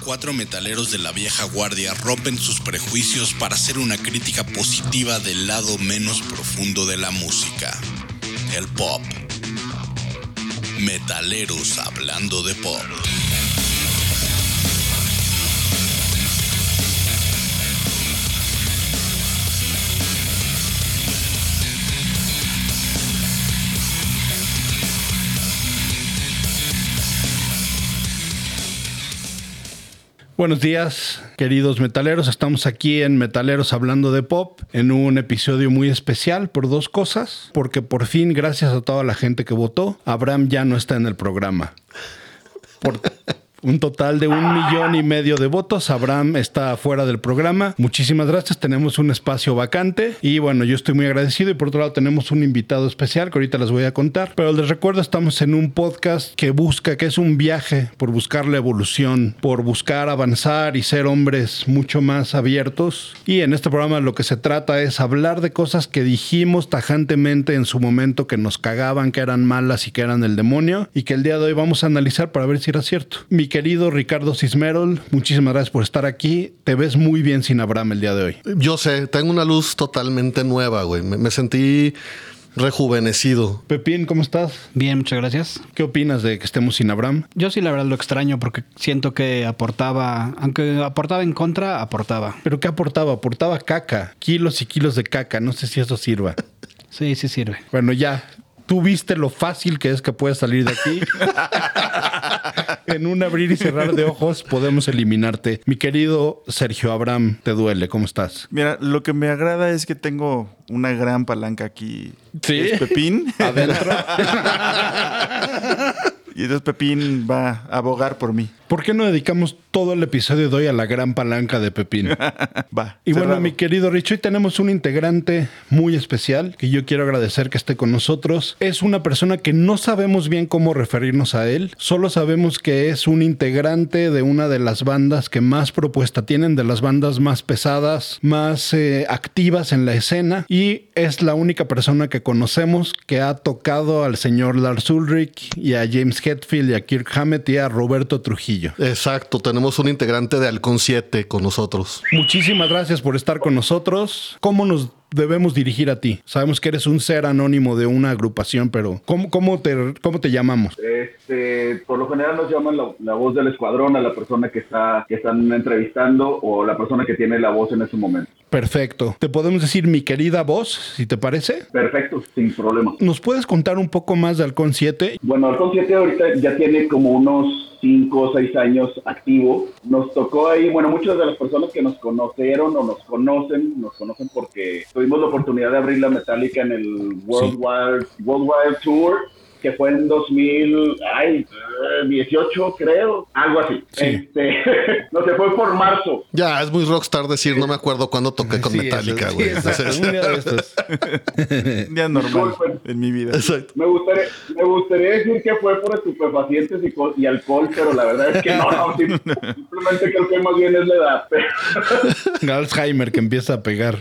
cuatro metaleros de la vieja guardia rompen sus prejuicios para hacer una crítica positiva del lado menos profundo de la música, el pop. Metaleros hablando de pop. Buenos días, queridos metaleros. Estamos aquí en Metaleros hablando de pop, en un episodio muy especial por dos cosas. Porque por fin, gracias a toda la gente que votó, Abraham ya no está en el programa. Por, un total de un millón y medio de votos. Abraham está fuera del programa. Muchísimas gracias. Tenemos un espacio vacante y bueno, yo estoy muy agradecido. Y por otro lado, tenemos un invitado especial que ahorita les voy a contar. Pero les recuerdo, estamos en un podcast que busca, que es un viaje por buscar la evolución, por buscar avanzar y ser hombres mucho más abiertos. Y en este programa lo que se trata es hablar de cosas que dijimos tajantemente en su momento que nos cagaban, que eran malas y que eran el demonio y que el día de hoy vamos a analizar para ver si era cierto. Mi querido Ricardo Cismerol, muchísimas gracias por estar aquí. Te ves muy bien sin Abraham el día de hoy. Yo sé, tengo una luz totalmente nueva, güey. Me, me sentí rejuvenecido. Pepín, ¿cómo estás? Bien, muchas gracias. ¿Qué opinas de que estemos sin Abraham? Yo sí, la verdad, lo extraño porque siento que aportaba, aunque aportaba en contra, aportaba. ¿Pero qué aportaba? Aportaba caca, kilos y kilos de caca. No sé si eso sirva. Sí, sí sirve. Bueno, ya. Tú viste lo fácil que es que puedes salir de aquí. en un abrir y cerrar de ojos podemos eliminarte. Mi querido Sergio Abraham, te duele, ¿cómo estás? Mira, lo que me agrada es que tengo una gran palanca aquí. ¿Sí? Es Pepín. Adentro. y entonces Pepín va a abogar por mí. ¿Por qué no dedicamos todo el episodio de hoy a la gran palanca de Pepín? Va. Y bueno, cerrado. mi querido Rich, hoy tenemos un integrante muy especial que yo quiero agradecer que esté con nosotros. Es una persona que no sabemos bien cómo referirnos a él, solo sabemos que es un integrante de una de las bandas que más propuesta tienen, de las bandas más pesadas, más eh, activas en la escena y es la única persona que conocemos que ha tocado al señor Lars Ulrich y a James Hetfield y a Kirk Hammett y a Roberto Trujillo. Exacto, tenemos un integrante de Halcón 7 con nosotros. Muchísimas gracias por estar con nosotros. ¿Cómo nos debemos dirigir a ti? Sabemos que eres un ser anónimo de una agrupación, pero ¿cómo, cómo, te, cómo te llamamos? Este, por lo general nos llaman la, la voz del escuadrón a la persona que está que están entrevistando o la persona que tiene la voz en ese momento. Perfecto. Te podemos decir mi querida voz, si te parece. Perfecto, sin problema. ¿Nos puedes contar un poco más de Halcón 7? Bueno, Halcón 7 ahorita ya tiene como unos 5 o 6 años activo. Nos tocó ahí, bueno, muchas de las personas que nos conocieron o nos conocen, nos conocen porque tuvimos la oportunidad de abrir la Metallica en el Worldwide Worldwide Tour que fue en 2018, creo, algo así. Sí. Este, no se fue por marzo. Ya, es muy rockstar decir, no me acuerdo cuándo toqué con Sí, Metallica, güey. sí, día normal Disculpen. en mi vida. Exacto. Me gustaría, me gustaría decir que fue por estupefacientes y, co- y alcohol, pero la verdad es que no, no, sim- simplemente creo que más bien es la edad, Alzheimer que empieza a pegar.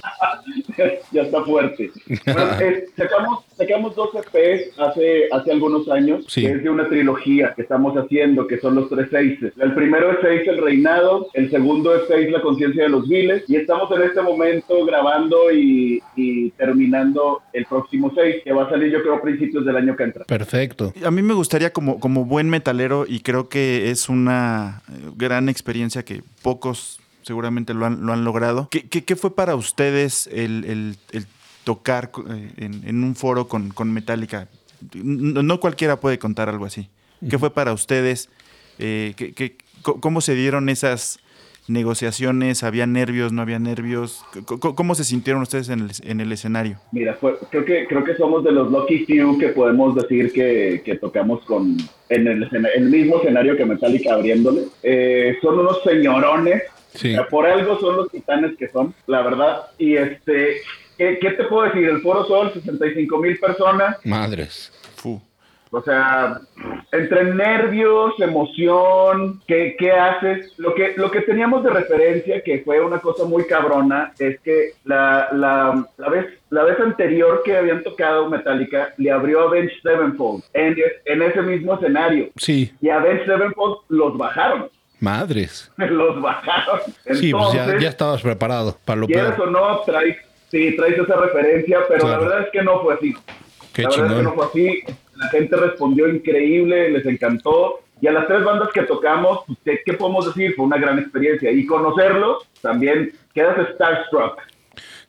ya está fuerte. Bueno, eh, sacamos, sacamos dos EPs hace, hace algunos años, Sí. que es de una trilogía que estamos haciendo, que son los tres seises. El primero es seis, el reinado, el segundo es seis, la conciencia de los viles, y estamos en este momento grabando y, y terminando el próximo seis, que va a salir yo creo a principios del año que entra. Perfecto. A mí me gustaría como, como buen metalero y creo que es una gran experiencia que pocos seguramente lo han, lo han logrado. ¿Qué, qué, qué fue para ustedes el, el- el tocar eh, en, en un foro con, con Metallica? No, no cualquiera puede contar algo así. ¿Qué fue para ustedes? Eh, ¿qué- qué- ¿Cómo se dieron esas negociaciones? ¿Había nervios? ¿No había nervios? C- c- ¿Cómo se sintieron ustedes en el, en el escenario? Mira, fue- creo que creo que somos de los lucky few que podemos decir que, que tocamos con en el, el mismo escenario que Metallica abriéndole. Eh, son unos señorones. Sí. Por algo son los titanes que son, la verdad. Y este, ¿qué, qué te puedo decir? El Foro Sol, 65 mil personas. Madres. Fu. O sea, entre nervios, emoción, ¿qué, qué haces? Lo que, lo que teníamos de referencia, que fue una cosa muy cabrona, es que la, la, la, vez, la vez anterior que habían tocado Metallica, le abrió a Avenged Sevenfold en, en ese mismo escenario. Sí. Y a Avenged Sevenfold los bajaron. Madres. los bajaron. Sí, pues ya, Entonces, ya estabas preparado para lo quieras peor. o no, traes, sí, traes esa referencia, pero Claro. la verdad es que no fue así. Qué la verdad es que no chingón. fue así. La gente respondió increíble, les encantó. Y a las tres bandas que tocamos, pues, ¿qué, qué podemos decir? Fue una gran experiencia. Y conocerlos, también quedas starstruck.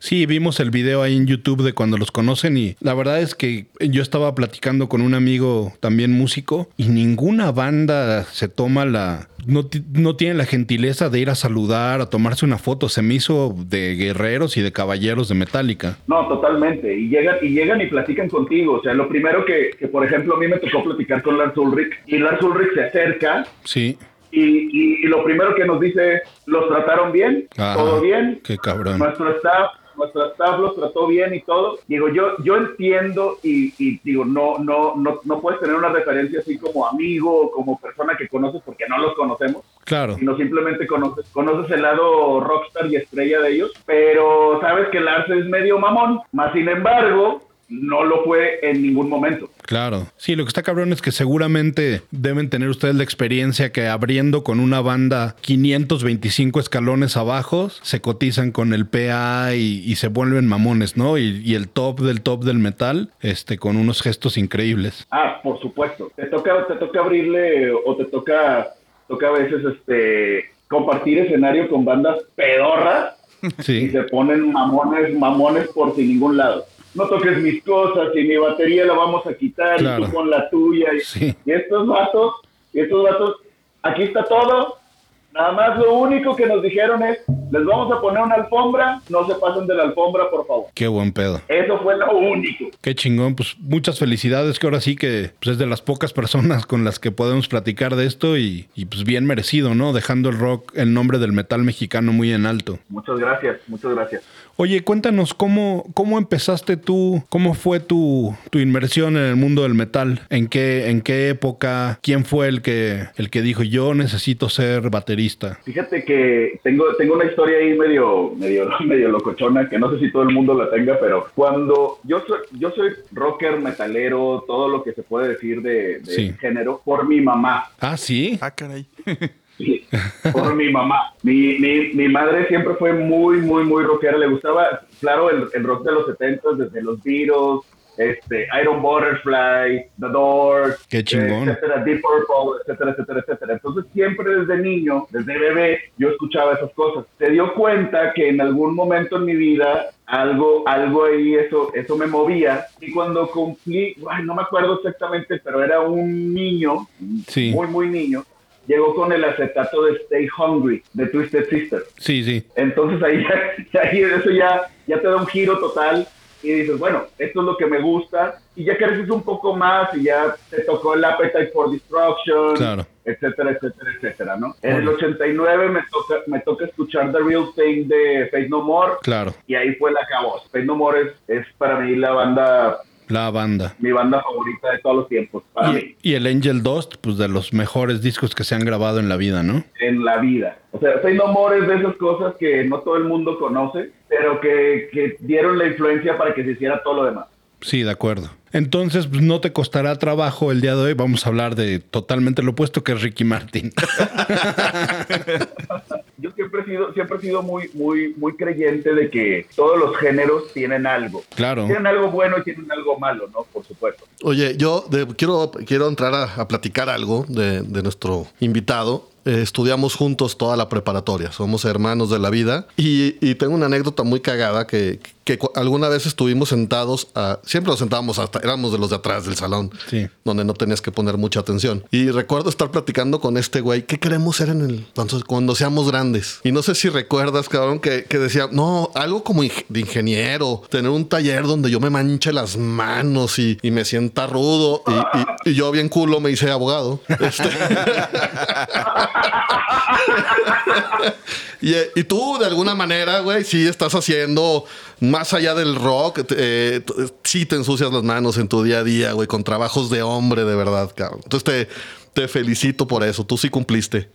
Sí, vimos el video ahí en YouTube de cuando los conocen y la verdad es que yo estaba platicando con un amigo también músico y ninguna banda se toma la... No, no tiene la gentileza de ir a saludar, a tomarse una foto. Se me hizo de guerreros y de caballeros de Metallica. No, totalmente. Y llegan, y llegan y platican contigo. O sea, lo primero que, que, por ejemplo, a mí me tocó platicar con Lars Ulrich, y Lars Ulrich se acerca Sí. y, y- y lo primero que nos dice ¿los trataron bien? Ajá. ¿Todo bien? Qué cabrón. Nuestro staff, los trató bien y todo. Digo, yo, yo entiendo y, y digo, no, no, no, no puedes tener una referencia así como amigo o como persona que conoces porque no los conocemos Claro. sino simplemente conoces, conoces el lado rockstar y estrella de ellos, pero sabes que Lars es medio mamón, más sin embargo, no lo fue en ningún momento. Claro. Sí, lo que está cabrón es que seguramente deben tener ustedes la experiencia que abriendo con una banda 525 escalones abajo, se cotizan con el PA y, y se vuelven mamones, ¿no? Y, y el top del top del metal, este, con unos gestos increíbles. Ah, por supuesto. Te toca, te toca abrirle o te toca, toca a veces este compartir escenario con bandas pedorras y Sí. se ponen mamones, mamones por sin ningún lado. No toques mis cosas y mi batería la vamos a quitar Claro. y tú con la tuya. Y, Sí. y estos vatos, y estos vatos, aquí está todo. Nada más lo único que nos dijeron es, les vamos a poner una alfombra, no se pasen de la alfombra, por favor. Qué buen pedo. Eso fue lo único. Qué chingón. Pues muchas felicidades, que ahora sí que pues, es de las pocas personas con las que podemos platicar de esto y, y pues bien merecido, ¿no? Dejando el rock, el nombre del metal mexicano muy en alto. Muchas gracias, muchas gracias. Oye, cuéntanos cómo, cómo empezaste tú, cómo fue tu, tu inmersión en el mundo del metal, en qué, en qué época, quién fue el que, el que dijo yo necesito ser baterista. Fíjate que tengo, tengo una historia ahí medio, medio, medio locochona, que no sé si todo el mundo la tenga, pero cuando yo soy, yo soy rocker, metalero, todo lo que se puede decir de, de Sí. género, por mi mamá. Ah, sí. Ah, caray. Sí, por mi mamá. Mi, mi, mi madre siempre fue muy, muy, muy rockera. Le gustaba, claro, el, el rock de los 70 desde los Beatles, este, Iron Butterfly, The Doors, Qué chingón. etcétera, Deep Purple, etcétera, etcétera, etcétera. Entonces siempre desde niño, desde bebé, yo escuchaba esas cosas. Se dio cuenta que en algún momento en mi vida algo, algo ahí, eso, eso me movía. Y cuando cumplí, ay, no me acuerdo exactamente, pero era un niño, Sí. muy, muy niño, llegó con el acetato de Stay Hungry de Twisted Sister. Sí, sí. Entonces ahí, ahí eso ya, ya te da un giro total y dices, bueno, esto es lo que me gusta y ya creces un poco más y ya te tocó el Appetite for Destruction, Claro. etcétera, etcétera, etcétera, ¿no? En el 89 me toca, me toca escuchar The Real Thing de Faith No More Claro. y ahí fue la cabos. Faith No More es, es para mí la banda, La banda. mi banda favorita de todos los tiempos, para mí. Y, el Angel Dust, pues de los mejores discos que se han grabado en la vida, ¿no? en la vida. O sea, Faith No More es de esas cosas que no todo el mundo conoce, pero que, que dieron la influencia para que se hiciera todo lo demás. Sí, de acuerdo. Entonces, pues, no te costará trabajo el día de hoy. Vamos a hablar de totalmente lo opuesto que es Ricky Martin. Yo siempre he sido, siempre he sido muy, muy, muy creyente de que todos los géneros tienen algo. Claro. Tienen algo bueno y tienen algo malo, ¿no? Por supuesto. Oye, yo de- quiero, quiero entrar a, a platicar algo de, de nuestro invitado. Eh, estudiamos juntos toda la preparatoria, somos hermanos de la vida y, y tengo una anécdota muy cagada que, que alguna vez estuvimos sentados, a- siempre nos sentábamos hasta, éramos de los de atrás del salón, Sí. donde no tenías que poner mucha atención. Y recuerdo estar platicando con este güey, ¿qué queremos ser en el, cuando, cuando seamos grandes? Y no sé si recuerdas, cabrón, que, que decía, no, algo como ing- de ingeniero, tener un taller donde yo me manche las manos y, y me sienta rudo. Y, y- y yo bien culo me hice abogado. Este- y tú, de alguna manera, güey, sí estás haciendo más allá del rock, eh, sí te ensucias las manos en tu día a día, güey, con trabajos de hombre, de verdad, cabrón. Entonces te, te felicito por eso, tú sí cumpliste.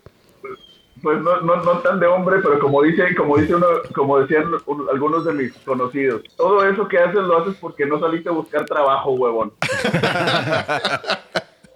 Pues no, no, no tan de hombre, pero como dice, como dice uno, como decían un- algunos de mis conocidos, todo eso que haces lo haces porque no saliste a buscar trabajo, huevón.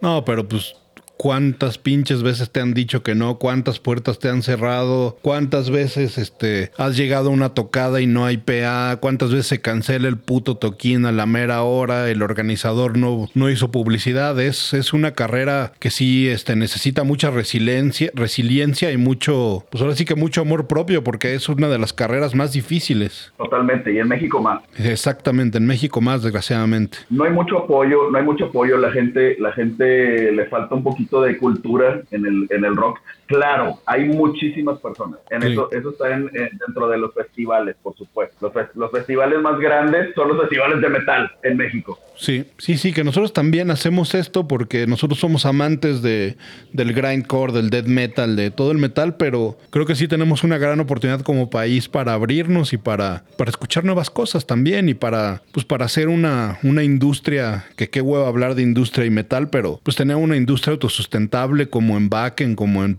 No, pero pues cuántas pinches veces te han dicho que no, cuántas puertas te han cerrado, cuántas veces este, has llegado a una tocada y no hay PA, cuántas veces se cancela el puto toquín a la mera hora, el organizador no, no hizo publicidad. Es, es una carrera que sí este, necesita mucha resiliencia, resiliencia y mucho, pues ahora sí que mucho amor propio, porque es una de las carreras más difíciles. Totalmente, y en México más. Exactamente, en México más, desgraciadamente. No hay mucho apoyo, no hay mucho apoyo, la gente, la gente le falta un poquito de cultura en el, en el rock. Claro, hay muchísimas personas. En Sí. eso, eso está en- en- dentro de los festivales, por supuesto. Los, fes- los festivales más grandes son los festivales de metal en México. Sí, sí, sí, que nosotros también hacemos esto porque nosotros somos amantes de, del grindcore, del death metal, de todo el metal, pero creo que sí tenemos una gran oportunidad como país para abrirnos y para, para escuchar nuevas cosas también y para, pues para hacer una, una industria, que qué huevo hablar de industria y metal, pero pues tener una industria autosustentable como en Backen, como en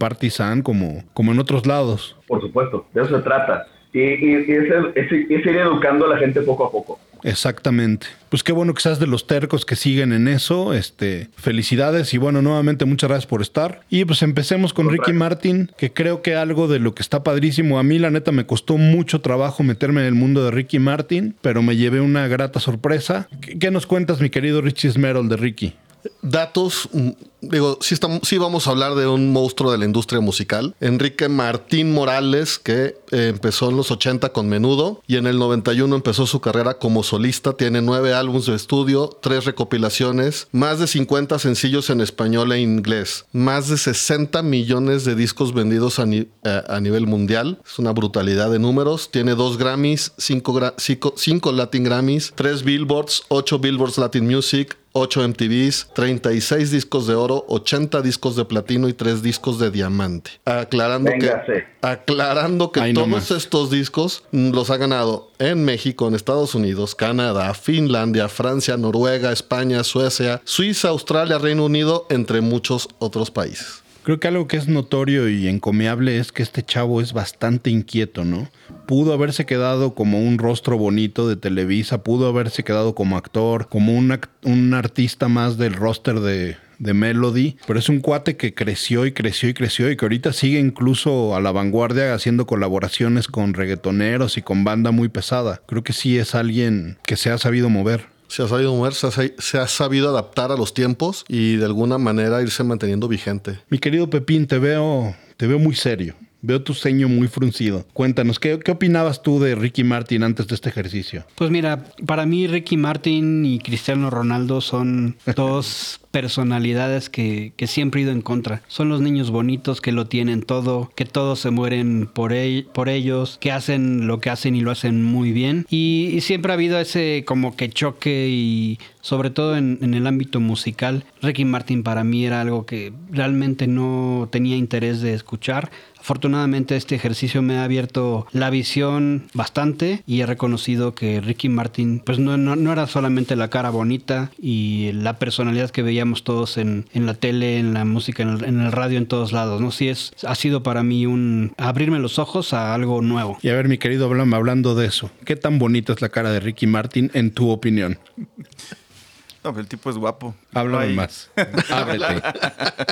Como, como en otros lados. Por supuesto, de eso se trata. Y, y- y es, es- es ir educando a la gente poco a poco. Exactamente. Pues qué bueno que seas de los tercos que siguen en eso. Este, felicidades y bueno, nuevamente muchas gracias por estar. Y pues empecemos con Ricky Martin, que creo que algo de lo que está padrísimo. A mí la neta me costó mucho trabajo meterme en el mundo de Ricky Martin, pero me llevé una grata sorpresa. ¿Qué, qué nos cuentas, mi querido Richie Smerol de Ricky? Datos, mm, digo, sí, estamos, vamos a hablar de un monstruo de la industria musical. Enrique Martín Morales, que eh, empezó en los 80 con Menudo y en el 91 empezó su carrera como solista. Tiene nueve álbumes de estudio, tres recopilaciones, más de 50 sencillos en español e inglés, más de 60 millones de discos vendidos eh, a nivel mundial. Es una brutalidad de números. Tiene dos Grammys, cinco, cinco- cinco Latin Grammys, tres Billboards, ocho Billboards Latin Music, 8 MTVs, 36 discos de oro, 80 discos de platino y 3 discos de diamante. Aclarando Véngase. que, aclarando que todos estos discos mm, los ha ganado en México, en Estados Unidos, Canadá, Finlandia, Francia, Noruega, España, Suecia, Suiza, Australia, Reino Unido, entre muchos otros países. Creo que algo que es notorio y encomiable es que este chavo es bastante inquieto, ¿no? Pudo haberse quedado como un rostro bonito de Televisa, pudo haberse quedado como actor, como un, act- un artista más del roster de, de Melody, pero es un cuate que creció y creció y creció y que ahorita sigue incluso a la vanguardia haciendo colaboraciones con reggaetoneros y con banda muy pesada. Creo que sí es alguien que se ha sabido mover. Se ha sabido mover, se ha, se ha sabido adaptar a los tiempos y de alguna manera irse manteniendo vigente. Mi querido Pepín, te veo, te veo muy serio. Veo tu ceño muy fruncido. Cuéntanos, ¿qué, qué opinabas tú de Ricky Martin antes de este ejercicio? Pues mira, para mí Ricky Martin y Cristiano Ronaldo son dos personalidades que, que siempre he ido en contra. Son los niños bonitos que lo tienen todo, que todos se mueren por, ell- por ellos, que hacen lo que hacen y lo hacen muy bien. Y, y siempre ha habido ese como que choque y sobre todo en, en el ámbito musical. Ricky Martin para mí era algo que realmente no tenía interés de escuchar. Afortunadamente este ejercicio me ha abierto la visión bastante y he reconocido que Ricky Martin pues no, no, no era solamente la cara bonita y la personalidad que veíamos todos en, en la tele, en la música, en el, en el radio, en todos lados. ¿no? Sí es, ha sido para mí un abrirme los ojos a algo nuevo. Y a ver, mi querido Blam, hablando de eso, ¿qué tan bonita es la cara de Ricky Martin en tu opinión? No, pero el tipo es guapo. Háblame más. Ábrete.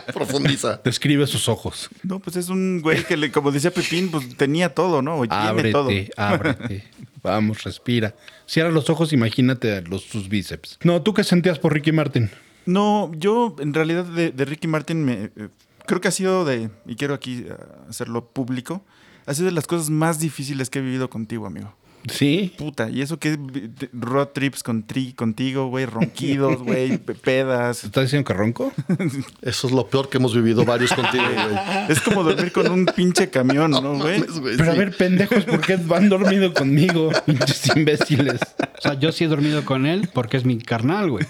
Profundiza. Describe sus ojos. No, pues es un güey que, le, como decía Pepín, pues tenía todo, ¿no? O tiene todo. Ábrete, ábrete. Vamos, respira. Cierra los ojos, imagínate los, sus bíceps. No, ¿tú qué sentías por Ricky Martin? No, yo en realidad de, de Ricky Martin me, eh, creo que ha sido de, y quiero aquí eh, hacerlo público, ha sido de las cosas más difíciles que he vivido contigo, amigo. Sí. Puta, y eso que es de- road trips con tri, contigo, güey, ronquidos, güey, pe- pedas. ¿Estás diciendo que ronco? Eso es lo peor que hemos vivido varios contigo, güey. Es como dormir con un pinche camión, ¿no, güey? Pero a ver, pendejos, ¿por qué van dormido conmigo? Pinches imbéciles. O sea, yo sí he dormido con él porque es mi carnal, güey.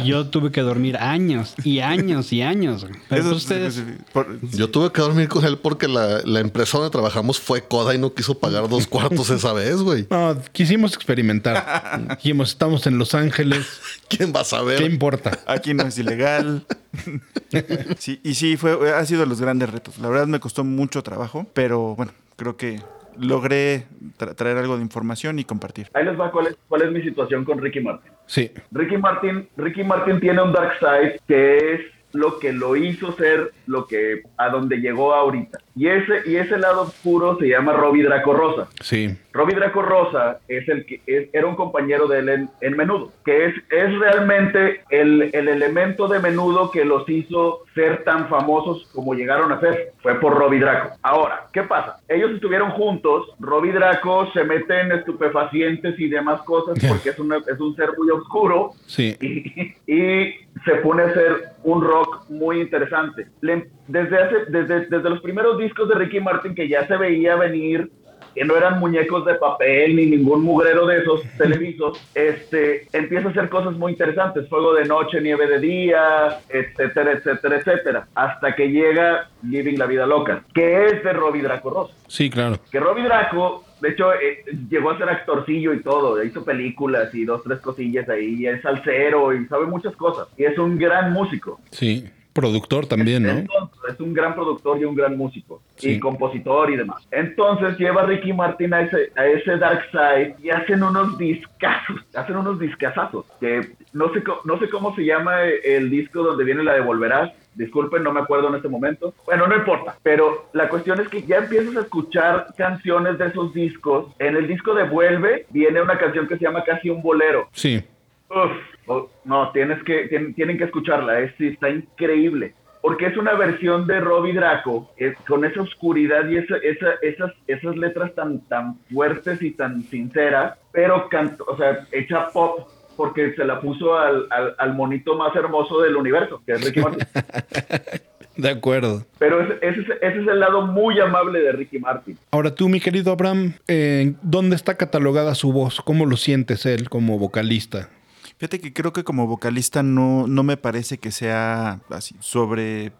Y yo tuve que dormir años y años y años. güey. Pero Eso ustedes... por- Yo tuve que dormir con él porque la, la empresa donde trabajamos fue coda y no quiso pagar dos cuartos esa vez, güey. No, quisimos experimentar. Dijimos, estamos en Los Ángeles. ¿Quién va a ¿Qué saber? importa? Aquí no es ilegal. Sí, y sí, fue, ha sido de los grandes retos. La verdad me costó mucho trabajo, pero bueno, creo que logré tra- traer algo de información y compartir. Ahí les va cuál es, cuál es mi situación con Ricky Martin. Sí. Ricky Martin, Ricky Martin tiene un dark side que es lo que lo hizo ser lo que a donde llegó ahorita. Y ese y ese lado oscuro se llama Robbie Draco Rosa. Sí. Robbie Draco Rosa es el que es- era un compañero de él en, en Menudo, que es, es realmente el, el elemento de Menudo que los hizo ser tan famosos como llegaron a ser. Fue por Robbie Draco. Ahora, ¿qué pasa? Ellos estuvieron juntos, Robbie Draco se mete en estupefacientes y demás cosas porque es, una- es un ser muy oscuro Sí. y, y se pone a hacer un rock muy interesante. Le- desde, hace, desde, desde los primeros discos de Ricky Martin que ya se veía venir, que no eran muñecos de papel ni ningún mugrero de esos televisos, este, empieza a hacer cosas muy interesantes, fuego de noche, nieve de día, etcétera, etcétera, etcétera, hasta que llega Living la Vida Loca, que es de Robbie Draco Ross Sí, claro. que Robbie Draco, de hecho, eh, llegó a ser actorcillo y todo, hizo películas y dos, tres cosillas ahí, y es salsero y sabe muchas cosas, y es un gran músico. Sí. Productor también, ¿no? Entonces, es un gran productor y un gran músico, Sí. y compositor y demás. Entonces lleva a Ricky Martin a ese, a ese Dark Side y hacen unos discazos, hacen unos discazazos, que no sé, no sé cómo se llama el disco donde viene la de Volverás, disculpen, no me acuerdo en este momento. Bueno, no importa, pero la cuestión es que ya empiezas a escuchar canciones de esos discos. En el disco de Vuelve viene una canción que se llama Casi un bolero. Sí. Uf, oh, no, tienes que, tien- tienen que escucharla, es, está increíble. Porque es una versión de Robbie Draco, es- con esa oscuridad y esa, esa- esas, esas letras tan, tan fuertes y tan sinceras, pero canto, o sea, hecha pop, porque se la puso al, al, al monito más hermoso del universo, que es Ricky Martin. De acuerdo. Pero ese, ese es- ese es el lado muy amable de Ricky Martin. Ahora tú, mi querido Abraham, eh, ¿dónde está catalogada su voz? ¿Cómo lo sientes él como vocalista? Fíjate que creo que como vocalista no, no me parece que sea así sobre.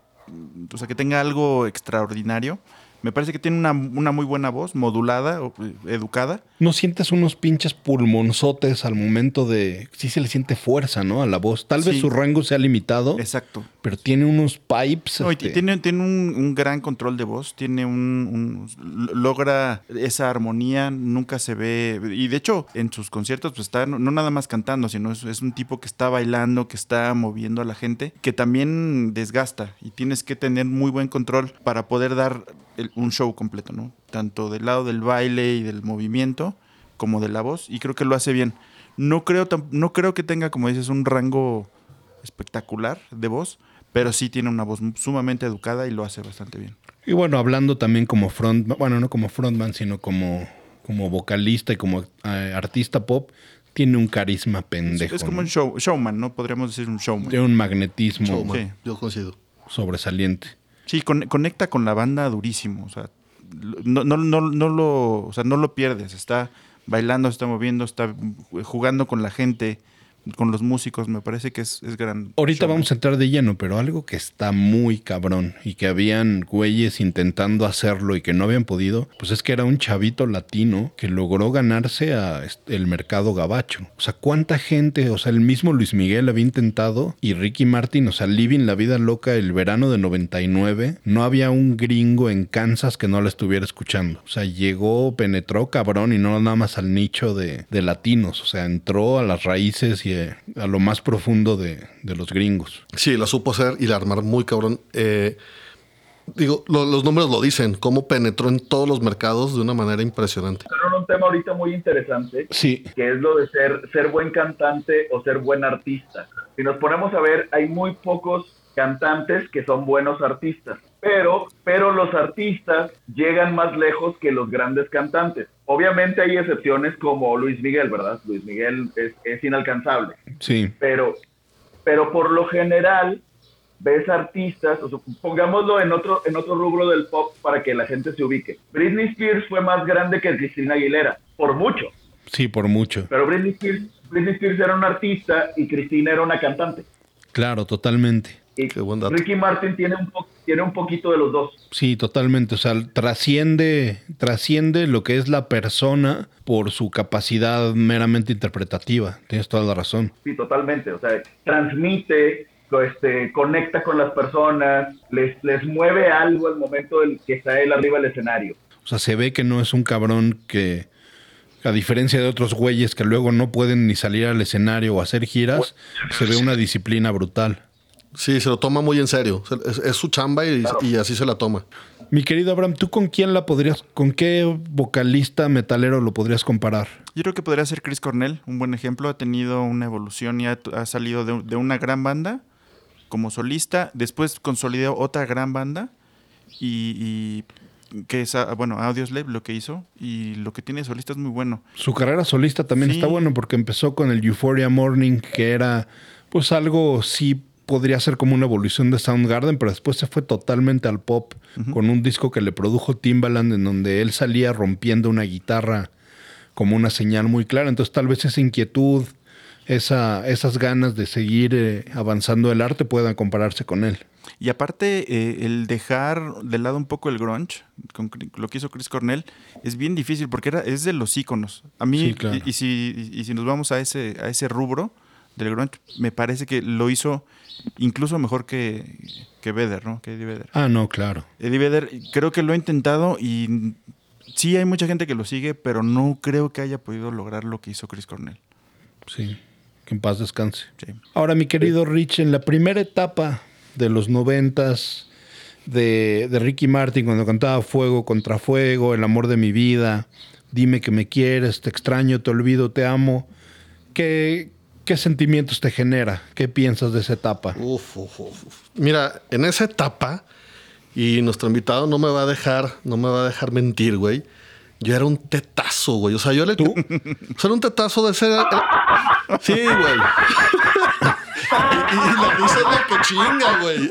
O sea, que tenga algo extraordinario. Me parece que tiene una, una muy buena voz, modulada, eh, educada. ¿No sientes unos pinches pulmonzotes al momento de... Sí se le siente fuerza, ¿no? A la voz. Tal vez su rango sea limitado, Exacto. pero tiene unos pipes. No, y este, tiene, tiene un, un gran control de voz, tiene un, un- logra esa armonía, nunca se ve, y de hecho en sus conciertos pues está no, no nada más cantando, sino es, es un tipo que está bailando, que está moviendo a la gente, que también desgasta y tienes que tener muy buen control para poder dar el- un show completo, ¿no? Tanto del lado del baile y del movimiento como de la voz, y creo que lo hace bien. No creo, no creo que tenga, como dices, un rango espectacular de voz, pero sí tiene una voz sumamente educada y lo hace bastante bien. Y bueno, hablando también como frontman, bueno, no como frontman, sino como, como vocalista y como eh, artista pop, tiene un carisma pendejo. es como ¿no? un show, showman, ¿no? Podríamos decir un showman. Tiene un magnetismo Showman, Sí. Yo coincido. sobresaliente. Sí, con- conecta con la banda durísimo, o sea, no, no, no, no lo, o sea, no lo pierdes, está bailando, está moviendo, está jugando con la gente, con los músicos, me parece que es, es gran. Ahorita vamos a entrar de lleno, pero algo que está muy cabrón y que habían güeyes intentando hacerlo y que no habían podido, pues es que era un chavito latino que logró ganarse a el mercado gabacho. O sea, cuánta gente, o sea, el mismo Luis Miguel había intentado y Ricky Martin, o sea, Living la vida loca el verano de 99, no había un gringo en Kansas que no la estuviera escuchando. O sea, llegó, penetró cabrón y no nada más al nicho de, de latinos, o sea, entró a las raíces y eh, a lo más profundo de, de los gringos. Sí, la supo hacer y la armar muy cabrón. Eh, digo, lo- los números lo dicen, cómo penetró en todos los mercados de una manera impresionante. Pero un tema ahorita muy interesante, Sí, que es lo de ser, ser buen cantante o ser buen artista. Si nos ponemos a ver, hay muy pocos cantantes que son buenos artistas, pero, pero los artistas llegan más lejos que los grandes cantantes. Obviamente hay excepciones como Luis Miguel, ¿verdad? Luis Miguel es, es inalcanzable, sí. pero, pero por lo general ves artistas, o sea, pongámoslo en otro, en otro rubro del pop para que la gente se ubique. Britney Spears fue más grande que Cristina Aguilera, por mucho. Sí, por mucho. Pero Britney Spears, Britney Spears era una artista y Cristina era una cantante. Claro, totalmente. Y Qué buen dato. Ricky Martin tiene un, po- tiene un poquito de los dos. Sí, totalmente. O sea, trasciende, trasciende lo que es la persona por su capacidad meramente interpretativa. Tienes toda la razón. Sí, totalmente. O sea, transmite, este, conecta con las personas, les, les mueve algo al momento del que está él arriba del escenario. O sea, se ve que no es un cabrón que, a diferencia de otros güeyes que luego no pueden ni salir al escenario o hacer giras, se ve una disciplina brutal. Sí, se lo toma muy en serio. Es, es su chamba y, y así se la toma. Mi querido Abraham, ¿tú con quién la podrías, con qué vocalista metalero lo podrías comparar? Yo creo que podría ser Chris Cornell, un buen ejemplo. Ha tenido una evolución y ha, ha salido de, de una gran banda como solista. Después consolidó otra gran banda y, y que es, bueno, Audioslave lo que hizo y lo que tiene de solista es muy bueno. Su carrera solista también Sí. está bueno porque empezó con el Euphoria Morning, que era pues algo sí podría ser como una evolución de Soundgarden, pero después se fue totalmente al pop con un disco que le produjo Timbaland en donde él salía rompiendo una guitarra como una señal muy clara. Entonces tal vez esa inquietud, esa, esas ganas de seguir eh, avanzando el arte puedan compararse con él. Y aparte, eh, el dejar de lado un poco el grunge, con lo que hizo Chris Cornell, es bien difícil porque era, es de los íconos. A mí, Sí, claro. y, y si, y si nos vamos a ese, a ese rubro del grunge, me parece que lo hizo incluso mejor que, que Vedder, ¿no? Que Eddie Vedder. Ah, no, claro. Eddie Vedder creo que lo ha intentado y sí hay mucha gente que lo sigue, pero no creo que haya podido lograr lo que hizo Chris Cornell. Sí, que en paz descanse. Sí. Ahora, mi querido Rich, en la primera etapa de los noventas de, de Ricky Martin, cuando cantaba Fuego contra Fuego, El amor de mi vida, Dime que me quieres, te extraño, te olvido, te amo, ¿qué, qué sentimientos te genera? ¿Qué piensas de esa etapa? Uf, uf, uf. Mira, en esa etapa, y nuestro invitado no me va a dejar, no me va a dejar mentir, güey. Yo era un tetazo, güey. O sea, yo le. ¿Tú? O sea, era un tetazo de ser. Sí, güey. y, y la risa es la que chinga, güey.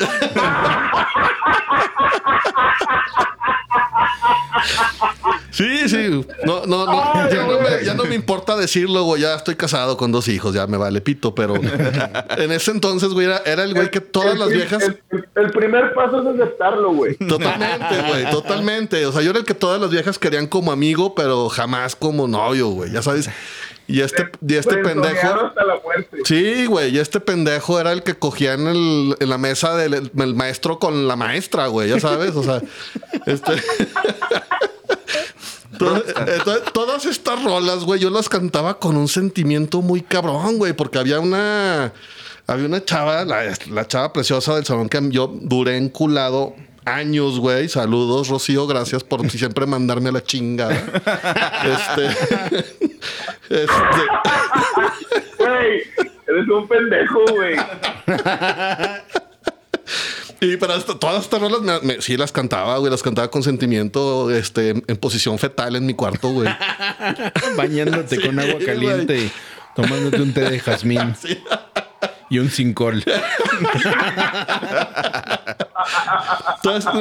Sí, sí. No, no, no. Ya no, me, ya no me importa decirlo, güey. Ya estoy casado con dos hijos, ya me vale pito. Pero en ese entonces, güey, era, era el güey que todas El las viejas. El primer paso es aceptarlo, güey. Totalmente, güey, totalmente. O sea, yo era el que todas las viejas querían como amigo, pero jamás como novio, güey. Ya sabes. Y este, y este Frenzoneado pendejo. hasta la muerte. Sí, güey. Y este pendejo era el que cogía en, el, en la mesa del el maestro con la maestra, güey. Ya sabes. O sea, este. Entonces, todas estas rolas, güey, yo las cantaba con un sentimiento muy cabrón, güey, porque había una. Había una chava, la, la chava preciosa del salón que yo duré enculado años, güey. Saludos, Rocío, gracias por siempre mandarme a la chingada. este. este. Güey, eres un pendejo, güey. Y hasta- todas estas rolas me- me- sí las cantaba, güey, las cantaba con sentimiento, este, en, en posición fetal en mi cuarto, güey. Bañándote con agua güey. caliente, tomándote un té de jazmín y un cincol. Entonces,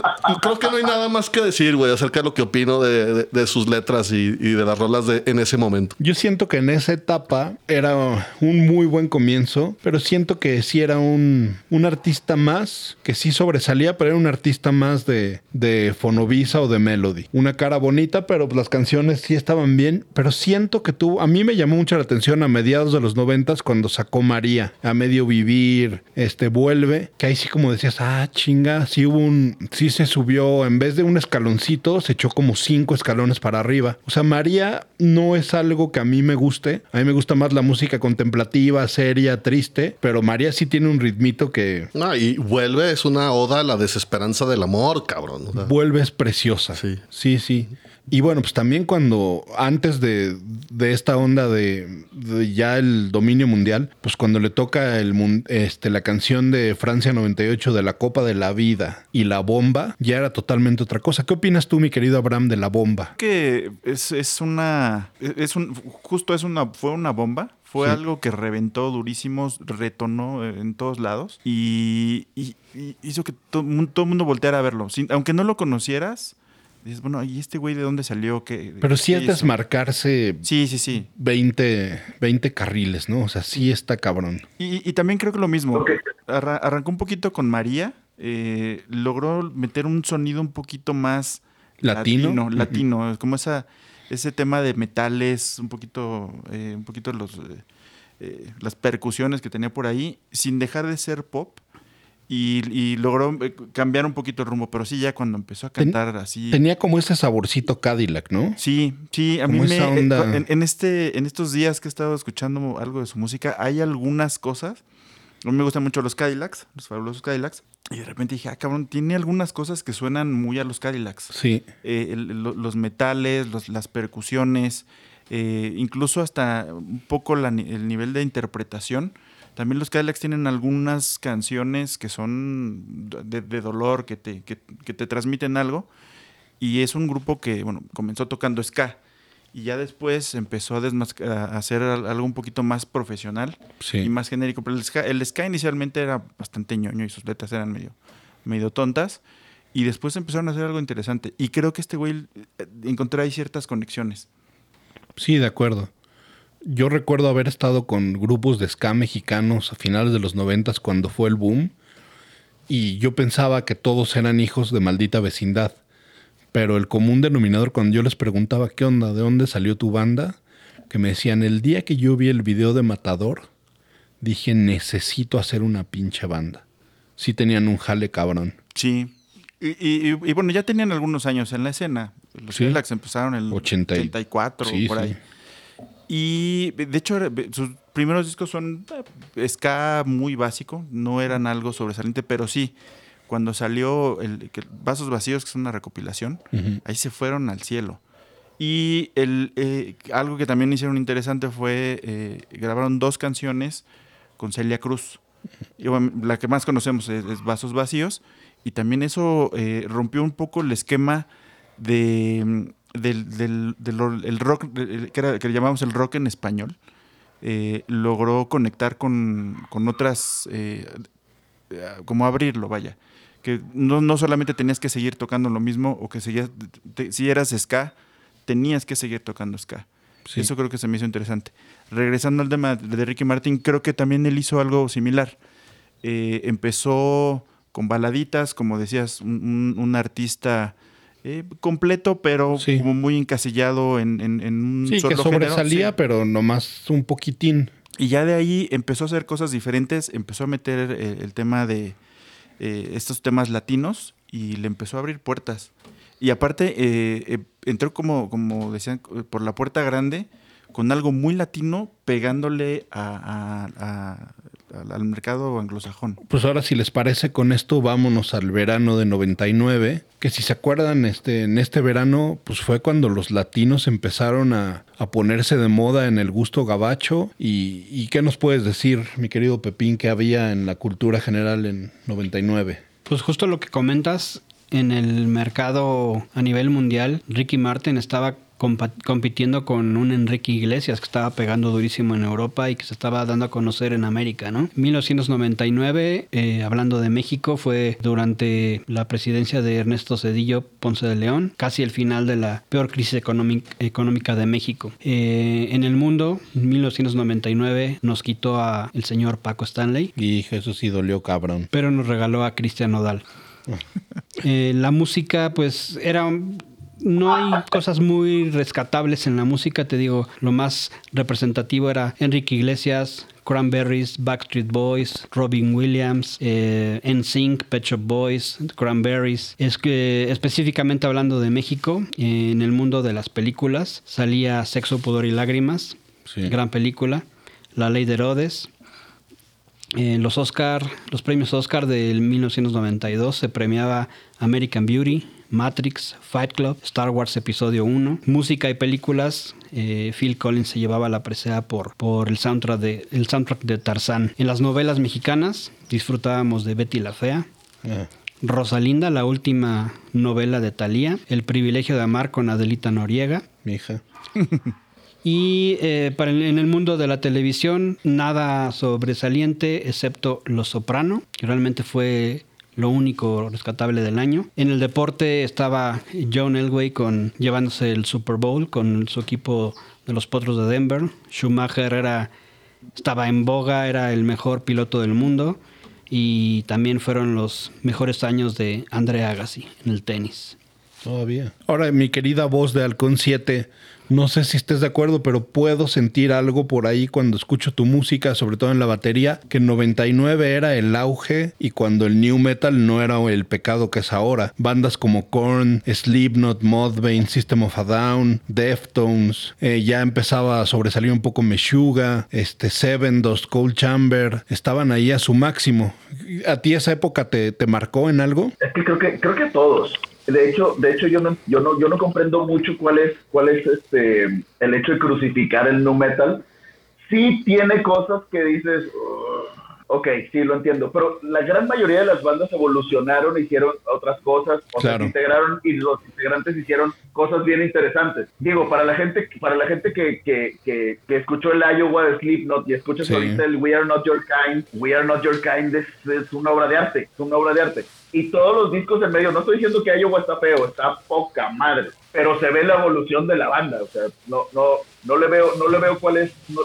creo que no hay nada más que decir, güey, acerca de lo que opino de, sus letras y, y de las rolas en ese momento. Yo siento que en esa etapa era un muy buen comienzo, pero siento que sí era un, un artista más, que sí sobresalía, pero era un artista más de, de Fonovisa o de Melody. Una cara bonita, pero las canciones sí estaban bien, pero siento que tuvo, a mí me llamó mucho la atención a mediados de los noventas cuando sacó María, a medio vivir, este, vuelve, que ahí sí como decías, ah, chinga, sí hubo un, sí se subió, en vez de un escaloncito, se echó como cinco escalones para arriba. O sea, María no es algo que a mí me guste. A mí me gusta más la música contemplativa, seria, triste, pero María sí tiene un ritmito que No, y vuelve, es una oda a la desesperanza del amor, cabrón. o sea. vuelve es preciosa. Sí. sí, sí. Y bueno, pues también cuando, antes de, de esta onda de, de ya el dominio mundial, pues cuando le toca el, este, la canción de Francia 98 de la Copa de la Vida y la bomba, ya era totalmente otra cosa. ¿Qué opinas tú, mi querido Abraham, de la bomba? que es, es una. Es un, justo es una. Fue una bomba. Fue Sí. algo que reventó durísimo, retonó en todos lados y, y- y hizo que todo, el mundo volteara a verlo. Sin- aunque no lo conocieras, dices, bueno, ¿y este güey de dónde salió? ¿Qué, Pero sí qué es hizo?". desmarcarse Sí, sí, sí. 20, 20 carriles, ¿no? O sea, sí está cabrón. Y, y también creo que lo mismo. Arra- arrancó un poquito con María. eh, logró meter un sonido un poquito más ¿Latino? Latino, latino, como esa, ese tema de metales, un poquito, eh, un poquito los, eh, eh, las percusiones que tenía por ahí, sin dejar de ser pop. Y, y logró eh, cambiar un poquito el rumbo, pero sí, ya cuando empezó a Ten- cantar así. Tenía como ese saborcito Cadillac, ¿no? Sí, sí, a mí Como me. esa onda. En, en este, en estos días que he estado escuchando algo de su música, hay algunas cosas A mí me gustan mucho los Cadillacs, los fabulosos Cadillacs. Y de repente dije, ah, cabrón, tiene algunas cosas que suenan muy a los Cadillacs. Sí. Eh, el- los metales, los- las percusiones, eh, incluso hasta un poco la el nivel de interpretación. También los Cadillacs tienen algunas canciones que son de, de dolor, que te, que, que te transmiten algo. Y es un grupo que, bueno, comenzó tocando ska. Y ya después empezó a, hacer al- algo un poquito más profesional Sí. y más genérico. Pero el ska, el ska inicialmente era bastante ñoño y sus letras eran medio, medio tontas. Y después empezaron a hacer algo interesante. Y creo que este güey eh, encontré ahí ciertas conexiones. Sí, de acuerdo. Yo recuerdo haber estado con grupos de ska mexicanos a finales de los noventas cuando fue el boom y yo pensaba que todos eran hijos de maldita vecindad. Pero el común denominador cuando yo les preguntaba qué onda, de dónde salió tu banda, que me decían, el día que yo vi el video de Matador, dije, necesito hacer una pinche banda. Sí tenían un jale cabrón. Sí. Y, y- y- y bueno, ya tenían algunos años en la escena. Los Sí. Empezaron en el 80 y- 84 Sí, por sí. Y de hecho, sus primeros discos son eh, ska muy básico, no eran algo sobresaliente, pero sí, cuando salió el, Vasos Vacíos, que es una recopilación, ahí se fueron al cielo. Y el, eh, algo que también hicieron interesante fue eh, grabaron dos canciones con Celia Cruz. Y, bueno, la que más conocemos es, es Vasos Vacíos. Y también eso eh, rompió un poco el esquema de, mm, del, del- del el rock, que, era, que le llamamos el rock en español. Eh, logró conectar con, con otras, eh, eh, como abrirlo, vaya. Que no, no solamente tenías que seguir tocando lo mismo o que seguías, te- si eras ska, tenías que seguir tocando ska. Sí. Eso creo que se me hizo interesante. Regresando al tema de Ricky Martin, creo que también él hizo algo similar. Eh, empezó con baladitas, como decías, un, un- un artista eh, completo, pero Sí. como muy encasillado en, en- en un Sí, solo que sobresalía, Sí. pero nomás un poquitín. Y ya de ahí empezó a hacer cosas diferentes, empezó a meter eh, el tema de eh, estos temas latinos y le empezó a abrir puertas. Y aparte, entró como, como decían, por la puerta grande, con algo muy latino, pegándole a- a- a- al- al mercado anglosajón. Pues ahora si les parece con esto vámonos al verano de 99, que si se acuerdan este en este verano pues fue cuando los latinos empezaron a, a ponerse de moda en el gusto gabacho y, y qué nos puedes decir mi querido Pepín que había en la cultura general en 99. Pues justo lo que comentas, en el mercado a nivel mundial, Ricky Martin estaba compitiendo con un Enrique Iglesias que estaba pegando durísimo en Europa y que se estaba dando a conocer en América, ¿no? 1999, eh, hablando de México, fue durante la presidencia de Ernesto Cedillo Ponce de León, casi el final de la peor crisis económic- económica de México. Eh, en el mundo, 1999 nos quitó a el señor Paco Stanley, Y eso sí dolió cabrón. pero nos regaló a Cristian Nodal. Eh, la música, pues, era. No hay cosas muy rescatables en la música, te digo, lo más representativo era Enrique Iglesias, Cranberries, Backstreet Boys, Robin Williams, eh, NSYNC, Pet Shop Boys, Cranberries. Es que específicamente hablando de México, en el mundo de las películas, salía Sexo, Pudor y Lágrimas, Sí. gran película, La Ley de Herodes, en los Oscar, los premios Oscar del 1992 se premiaba American Beauty, Matrix, Fight Club, Star Wars Episodio 1. Música y películas, eh, Phil Collins se llevaba la presea por, por el, soundtrack de, el soundtrack de Tarzán. En las novelas mexicanas disfrutábamos de Betty la Fea, Ah, Rosalinda, la última novela de Thalía, El privilegio de amar con Adelita Noriega, mi hija. y eh, para el- en el mundo de la televisión, nada sobresaliente excepto Los Soprano, que realmente fue lo único rescatable del año. En el deporte estaba John Elway con, llevándose el Super Bowl con su equipo de los Potros de Denver. Schumacher era, estaba en boga, era el mejor piloto del mundo. Y también fueron los mejores años de André Agassi en el tenis. Todavía. Ahora, mi querida voz de Halcón 7, No sé si estés de acuerdo, pero puedo sentir algo por ahí cuando escucho tu música, sobre todo en la batería, que en 99 era el auge y cuando el new metal no era el pecado que es ahora. Bandas como Korn, Slipknot, Mudvayne, System of a Down, Deftones, eh, ya empezaba a sobresalir un poco Meshuga, este Seven, Dust, Cold Chamber, estaban ahí a su máximo. ¿A ti esa época te, te marcó en algo? Es que creo que creo que todos. De hecho, de hecho yo no yo no yo no comprendo mucho cuál es cuál es este el hecho de crucificar el nu metal. Sí tiene cosas que dices, "Ugh". ok, sí lo entiendo, pero la gran mayoría de las bandas evolucionaron, hicieron otras cosas, o Claro. se integraron y los integrantes hicieron cosas bien interesantes. Digo, para la gente para la gente que, que, que, que escuchó el Iowa de Slipknot y escuchas Sí. ahorita el We Are Not Your Kind, We Are Not Your Kind es, es una obra de arte, es una obra de arte. Y todos los discos en medio, no estoy diciendo que Iowa está feo, está poca madre, pero se ve la evolución de la banda, o sea, no, no, no le veo, no le veo cuál es, no-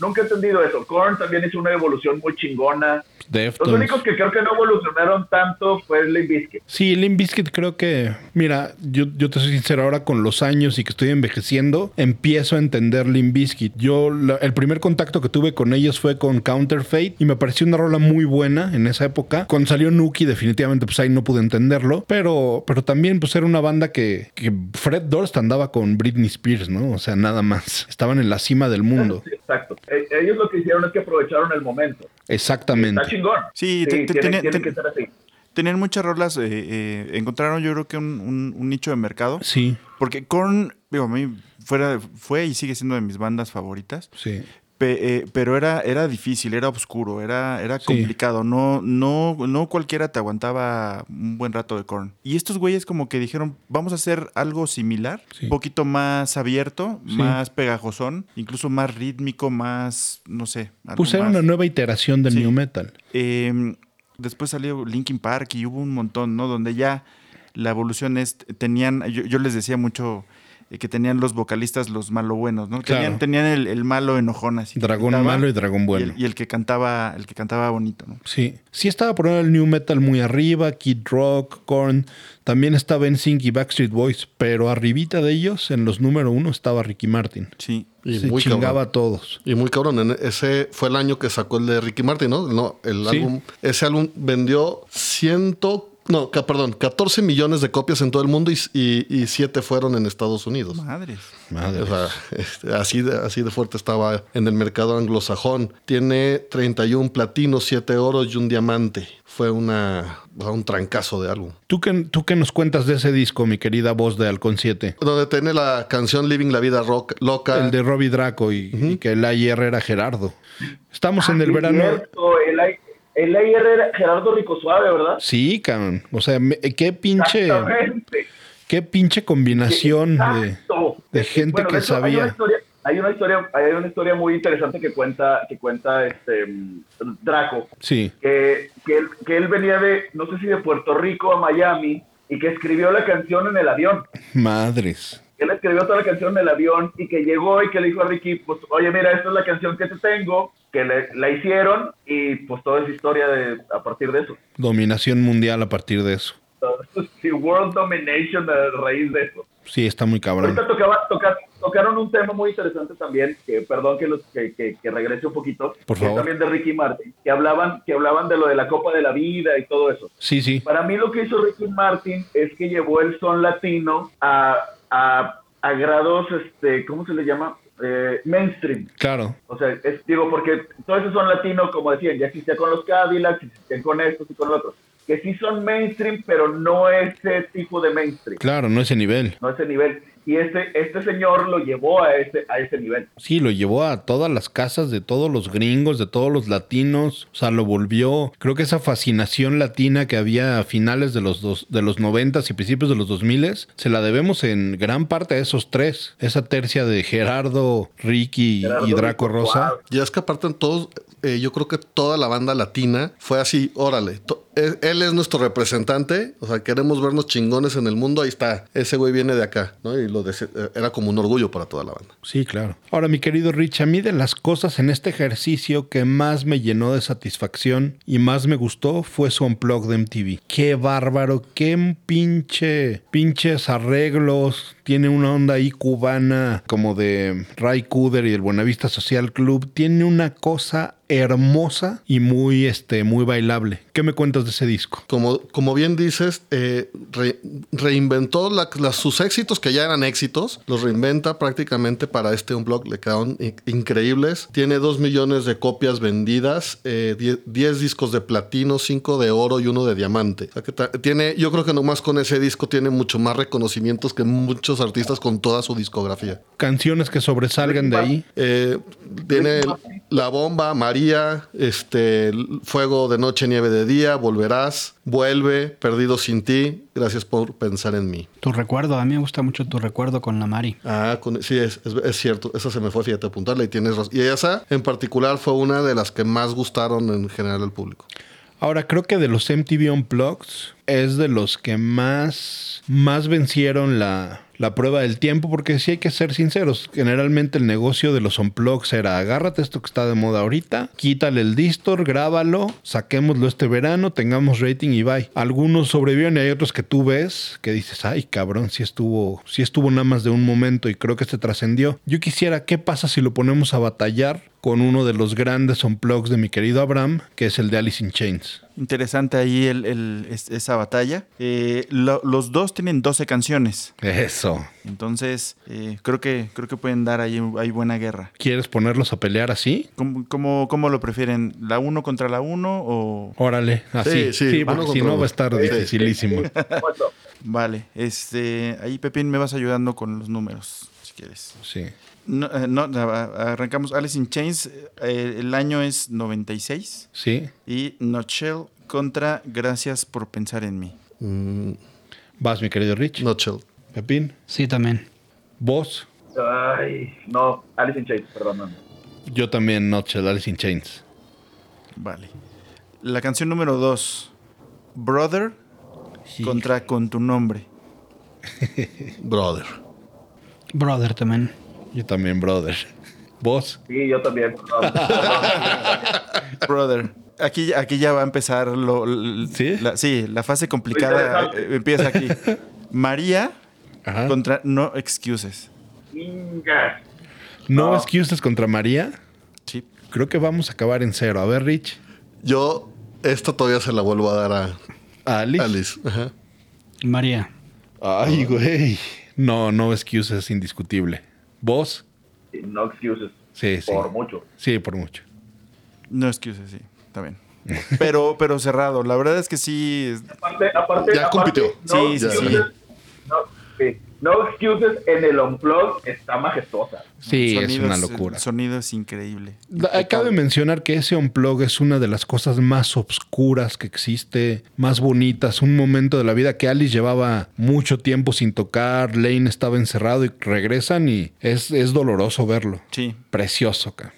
nunca he entendido eso. Korn también hizo una evolución muy chingona. Los Deftones. únicos que creo que no evolucionaron tanto fue Limp Bizkit. Sí, Limp Bizkit creo que, mira, yo, yo te soy sincero, ahora con los años y que estoy envejeciendo, empiezo a entender Limp Bizkit. Yo, la- el primer contacto que tuve con ellos fue con Counterfeit y me pareció una rola muy buena en esa época. Cuando salió Nuki, definitivamente, pues ahí no pude entenderlo, pero, pero también, pues era una banda que, que Fred Durst andaba con Britney Spears, ¿no? O sea, nada más. Estaban en la cima del mundo. Sí, exacto. Eh, ellos lo que hicieron es que aprovecharon el momento. Exactamente. Está chingón. Sí, te- te- tiene, tiene- tiene te- que ser así. Tenían muchas rolas, eh, eh, encontraron yo creo que un, un- un nicho de mercado. Sí, Porque Korn, digo, a mí fuera, fue y sigue siendo de mis bandas favoritas. sí. Pe- eh, pero era, era difícil, era oscuro, era, era Sí. complicado. No, no, no cualquiera te aguantaba un buen rato de Korn. Y estos güeyes como que dijeron, vamos a hacer algo similar, Sí. un poquito más abierto, Sí. más pegajosón, incluso más rítmico, más, no sé. más. una nueva iteración del. New Metal. Eh, después salió Linkin Park y hubo un montón, ¿no? Donde ya la evolución es, tenían, yo, yo les decía mucho que tenían los vocalistas los malo buenos, ¿no? Claro. Tenían, tenían el, el malo enojón así. Dragón cantaba, malo y dragón y bueno. el, y el que cantaba, el que cantaba bonito, ¿no? Sí, sí estaba poniendo el new metal muy arriba, Kid Rock, Korn, también estaba NSYNC y Backstreet Boys, pero arribita de ellos, en los número uno, estaba Ricky Martin. Sí. Y Se muy chingaba cabrón. a todos. Y muy cabrón, en ese fue el año que sacó el de Ricky Martin, ¿no? No, el Sí. álbum, ese álbum vendió ciento, no, ca- perdón, 14 millones de copias en todo el mundo y, y, y siete fueron en Estados Unidos. Madres. Madre. O sea, este, así, de, así de fuerte estaba en el mercado anglosajón. Tiene 31 platinos, 7 oros y un diamante. Fue una, un trancazo de álbum. ¿Tú qué, ¿Tú qué nos cuentas de ese disco, mi querida voz de Halcón 7? Donde tiene la canción Living la Vida rock, Loca. El de Robbie Draco y, y que el AIR era Gerardo. Estamos en el Sí, verano. cierto, el, el AIR era Gerardo Rico Suave, ¿verdad? Sí, cabrón. O sea, me- qué pinche, Exactamente. qué pinche combinación de, gente Bueno, que de hecho, Hay sabía. una, historia, hay una historia, hay una historia muy interesante que cuenta, que cuenta este Draco, Sí, que, que, él, que él venía de, no sé si de Puerto Rico a Miami, y que escribió la canción en el avión. madres. Él escribió toda la canción en el avión y que llegó y que le dijo a Ricky, pues, oye, mira, esta es la canción que te tengo, que le- la hicieron y pues toda esa historia de, a partir de eso. Dominación mundial a partir de eso. Sí, World Domination a raíz de eso. Sí, está muy cabrón. Ahorita tocaba, toca- tocaron un tema muy interesante también, que perdón que, los, que, que, que regrese un poquito, Por que es favor. también de Ricky Martin, que hablaban, que hablaban de lo de la Copa de la Vida y todo eso. Sí, sí. Para mí lo que hizo Ricky Martin es que llevó el son latino a, a, a grados, este, ¿cómo se le llama? Eh, mainstream. Claro. O sea, es, digo, porque todo eso son latino, como decían, ya existía con los Cadillacs, existían con estos y con los otros, que sí son mainstream, pero no ese tipo de mainstream, Claro, no ese nivel. no ese nivel. Y este, este señor lo llevó a ese, a ese nivel. Sí, lo llevó a todas las casas de todos los gringos, de todos los latinos. O sea, lo volvió. Creo que esa fascinación latina que había a finales de los dos, de los noventas y principios de los dos miles, se la debemos en gran parte a esos tres. Esa tercia de Gerardo, Ricky Gerardo y Draco Rico Rosa. Suave. Y es que aparte en todos, eh, yo creo que toda la banda latina fue así, órale, to- él, él es nuestro representante, o sea, queremos vernos chingones en el mundo, ahí está, ese güey viene de acá, ¿no? Y eh, era como un orgullo para toda la banda. Sí, claro. Ahora, mi querido Rich, a mí de las cosas en este ejercicio que más me llenó de satisfacción y más me gustó fue su Unplugged de MTV. Qué bárbaro, qué pinche, pinches arreglos. Tiene una onda ahí cubana como de Ray Cooder y el Buenavista Social Club. Tiene una cosa hermosa y muy, este, muy bailable. ¿Qué me cuentas de ese disco? Como, como bien dices, eh, re- reinventó la- sus éxitos que ya eran éxitos, los reinventa prácticamente para este unblog. Le quedaron in- increíbles. Tiene dos millones de copias vendidas, eh, die- 10 discos de platino, 5 de oro y uno de diamante. O sea que ta- tiene, yo creo que nomás con ese disco tiene mucho más reconocimientos que muchos artistas con toda su discografía. Canciones que sobresalgan de ahí. Eh, tiene La Bomba, María, este, Fuego de Noche, Nieve de Día, Volverás, Vuelve, Perdido sin ti, Gracias por pensar en mí. Tu recuerdo, a mí me gusta mucho tu recuerdo con la Mari. Ah, con- sí, es, es- es cierto. Esa se me fue, fíjate, apuntarla y tienes razón. Y esa en particular fue una de las que más gustaron en general al público. Ahora, creo que de los MTV Unplugged es de los que más, más vencieron la, la prueba del tiempo, porque sí hay que ser sinceros. Generalmente el negocio de los Unplugged era agárrate esto que está de moda ahorita, quítale el distor, grábalo, saquémoslo este verano, tengamos rating y bye. Algunos sobrevivieron y hay otros que tú ves que dices, ay cabrón, si estuvo, sí estuvo nada más de un momento y creo que este trascendió. Yo quisiera, ¿qué pasa si lo ponemos a batallar con uno de los grandes unplugs de mi querido Abraham, que es el de Alice in Chains? Interesante ahí el- el- es- esa batalla. Eh, lo- los dos tienen 12 canciones. Eso. Entonces, eh, creo, que, creo que pueden dar ahí, ahí buena guerra. ¿Quieres ponerlos a pelear así? ¿Cómo, cómo, cómo lo prefieren? ¿La uno contra la uno o...? Órale, así. Sí, Sí, sí, porque si no va a estar Sí, dificilísimo. Vale, este, ahí Pepín me vas ayudando con los números, si quieres. Sí. No, eh, no, arrancamos Alice in Chains, eh, el año es 96 Sí. y Nutshell contra Gracias por pensar en mí. Mm, Vas, mi querido Rich. Nutshell. Pepín. Sí, también. Vos. Ay, no, Alice in Chains, perdón. Yo también, Nutshell, Alice in Chains. Vale. La canción número 2, Brother contra Con tu nombre. Brother. Brother también. Yo también, brother. Vos. Sí, yo también. Brother. Aquí, aquí ya va a empezar lo, ¿Sí? La, sí, la fase complicada eh, empieza aquí. María Ajá. contra No Excuses. Inga. No No. excuses contra María. Sí. Creo que vamos a acabar en cero. A ver, Rich. Yo, esta todavía se la vuelvo a dar a ¿A Alice? Alice. Ajá. María. Ay, güey. No, no excuses, indiscutible. ¿Vos? No excuses. Sí, sí. Por mucho. Sí, por mucho. No Excuses, sí. Está bien. Pero, pero cerrado. La verdad es que sí. Aparte, aparte, Ya aparte, compitió. No Sí, sí, excuses, sí. No, sí. No excuses en el unplug está majestuosa. Sí, es una locura. El sonido es increíble. Cabe mencionar que ese unplug es una de las cosas más obscuras que existe, más bonitas, un momento de la vida que Alice llevaba mucho tiempo sin tocar, Lane estaba encerrado y regresan y es, es doloroso verlo. Sí. Precioso, ca.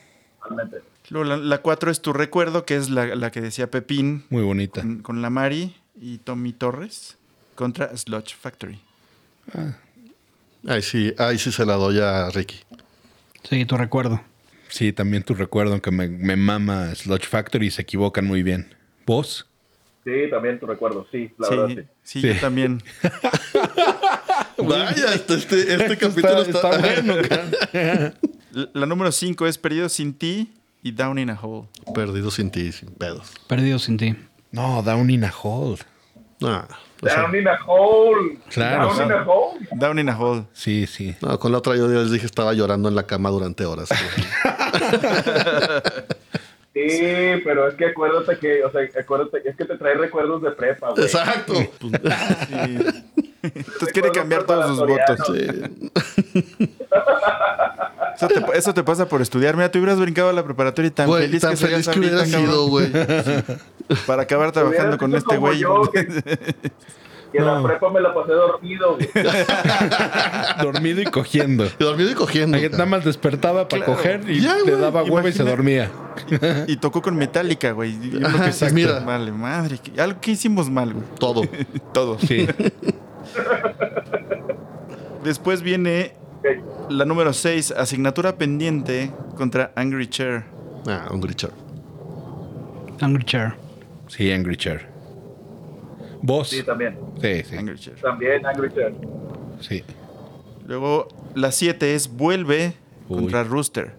Realmente. Luego la, la cuatro es Tu Recuerdo, que es la, la que decía Pepín muy bonita. con, con la Mari y Tommy Torres contra Sludge Factory. Ahí sí, ahí sí se la doy a Ricky. Sí, tu recuerdo. Sí, también tu recuerdo, aunque me, me mama Sludge Factory y se equivocan muy bien. ¿Vos? Sí, también tu recuerdo, sí, la verdad Sí, sí. sí, yo también. Vaya, este, este, este capítulo está, bueno, ca. La, la número 5 es Perdido sin ti y Down in a Hole. Perdido sin ti, sin pedos. Perdido sin ti. No, Down in a Hole. Ah, Down in a hole. Claro, Down sí. in a hole. Down in a Hole. Sí, sí. no, con la otra yo les dije estaba llorando en la cama durante horas. Sí, pero es que acuérdate que, o sea, acuérdate, es que te trae recuerdos de prepa, güey. Exacto. Sí. Entonces quiere cambiar todos sus votos. Sí. Eso te, eso te pasa por estudiar. Mira, te hubieras brincado a la preparatoria y tan Güey, feliz tan que feliz que hubiera sido, güey. Para acabar trabajando con este güey. yo, que, que en No. la prepa me la pasé dormido, güey. Dormido y cogiendo. Dormido y cogiendo. Ahí nada más despertaba para Claro. coger y Ya, le daba hueva y se dormía. Y tocó con Metallica, güey. Ajá, que sí, mira. Vale, madre. Algo que hicimos mal, güey. Todo. Todo. Sí. Después viene la número 6, asignatura pendiente contra Angry Chair. Ah, un Richard. Angry Chair. Sí, Angry Chair. ¿Vos? Sí, también. Sí, sí. Angry Chair. También Angry Birds. sí. Luego la 7 es Vuelve Uy. contra Rooster.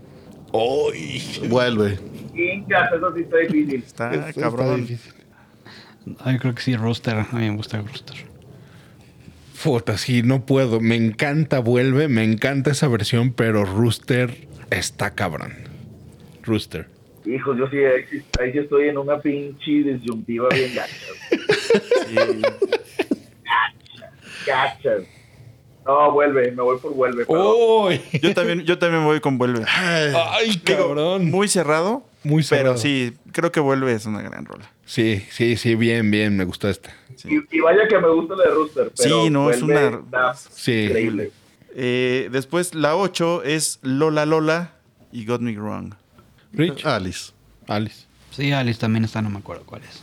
Vuelve. Ingas, eso sí está difícil. Está Está cabrón. difícil. Ay, creo que sí, Rooster. A mí me gusta Rooster. Puta, sí, no puedo. Me encanta Vuelve, me encanta esa versión, pero Rooster está cabrón. Rooster. Hijos, yo sí, ahí, sí- ahí sí estoy en una pinche disyuntiva bien gacha. Gachas. No, vuelve, me voy por vuelve. pero- ¡Uy! Yo también, yo también voy con Vuelve. ¡Ay, Digo, cabrón! muy cerrado. Muy Pero cerrado. sí, creo que Vuelve es una gran rola. Sí, sí, sí, bien, bien, me gustó esta. Y, y vaya que me gusta la de Rooster. Pero Sí, no, es una- Sí. Increíble. Eh, después la 8 es Lola Lola y Got Me Wrong. Rich, Alice. Alice. Sí, Alice también está, no me acuerdo cuál es.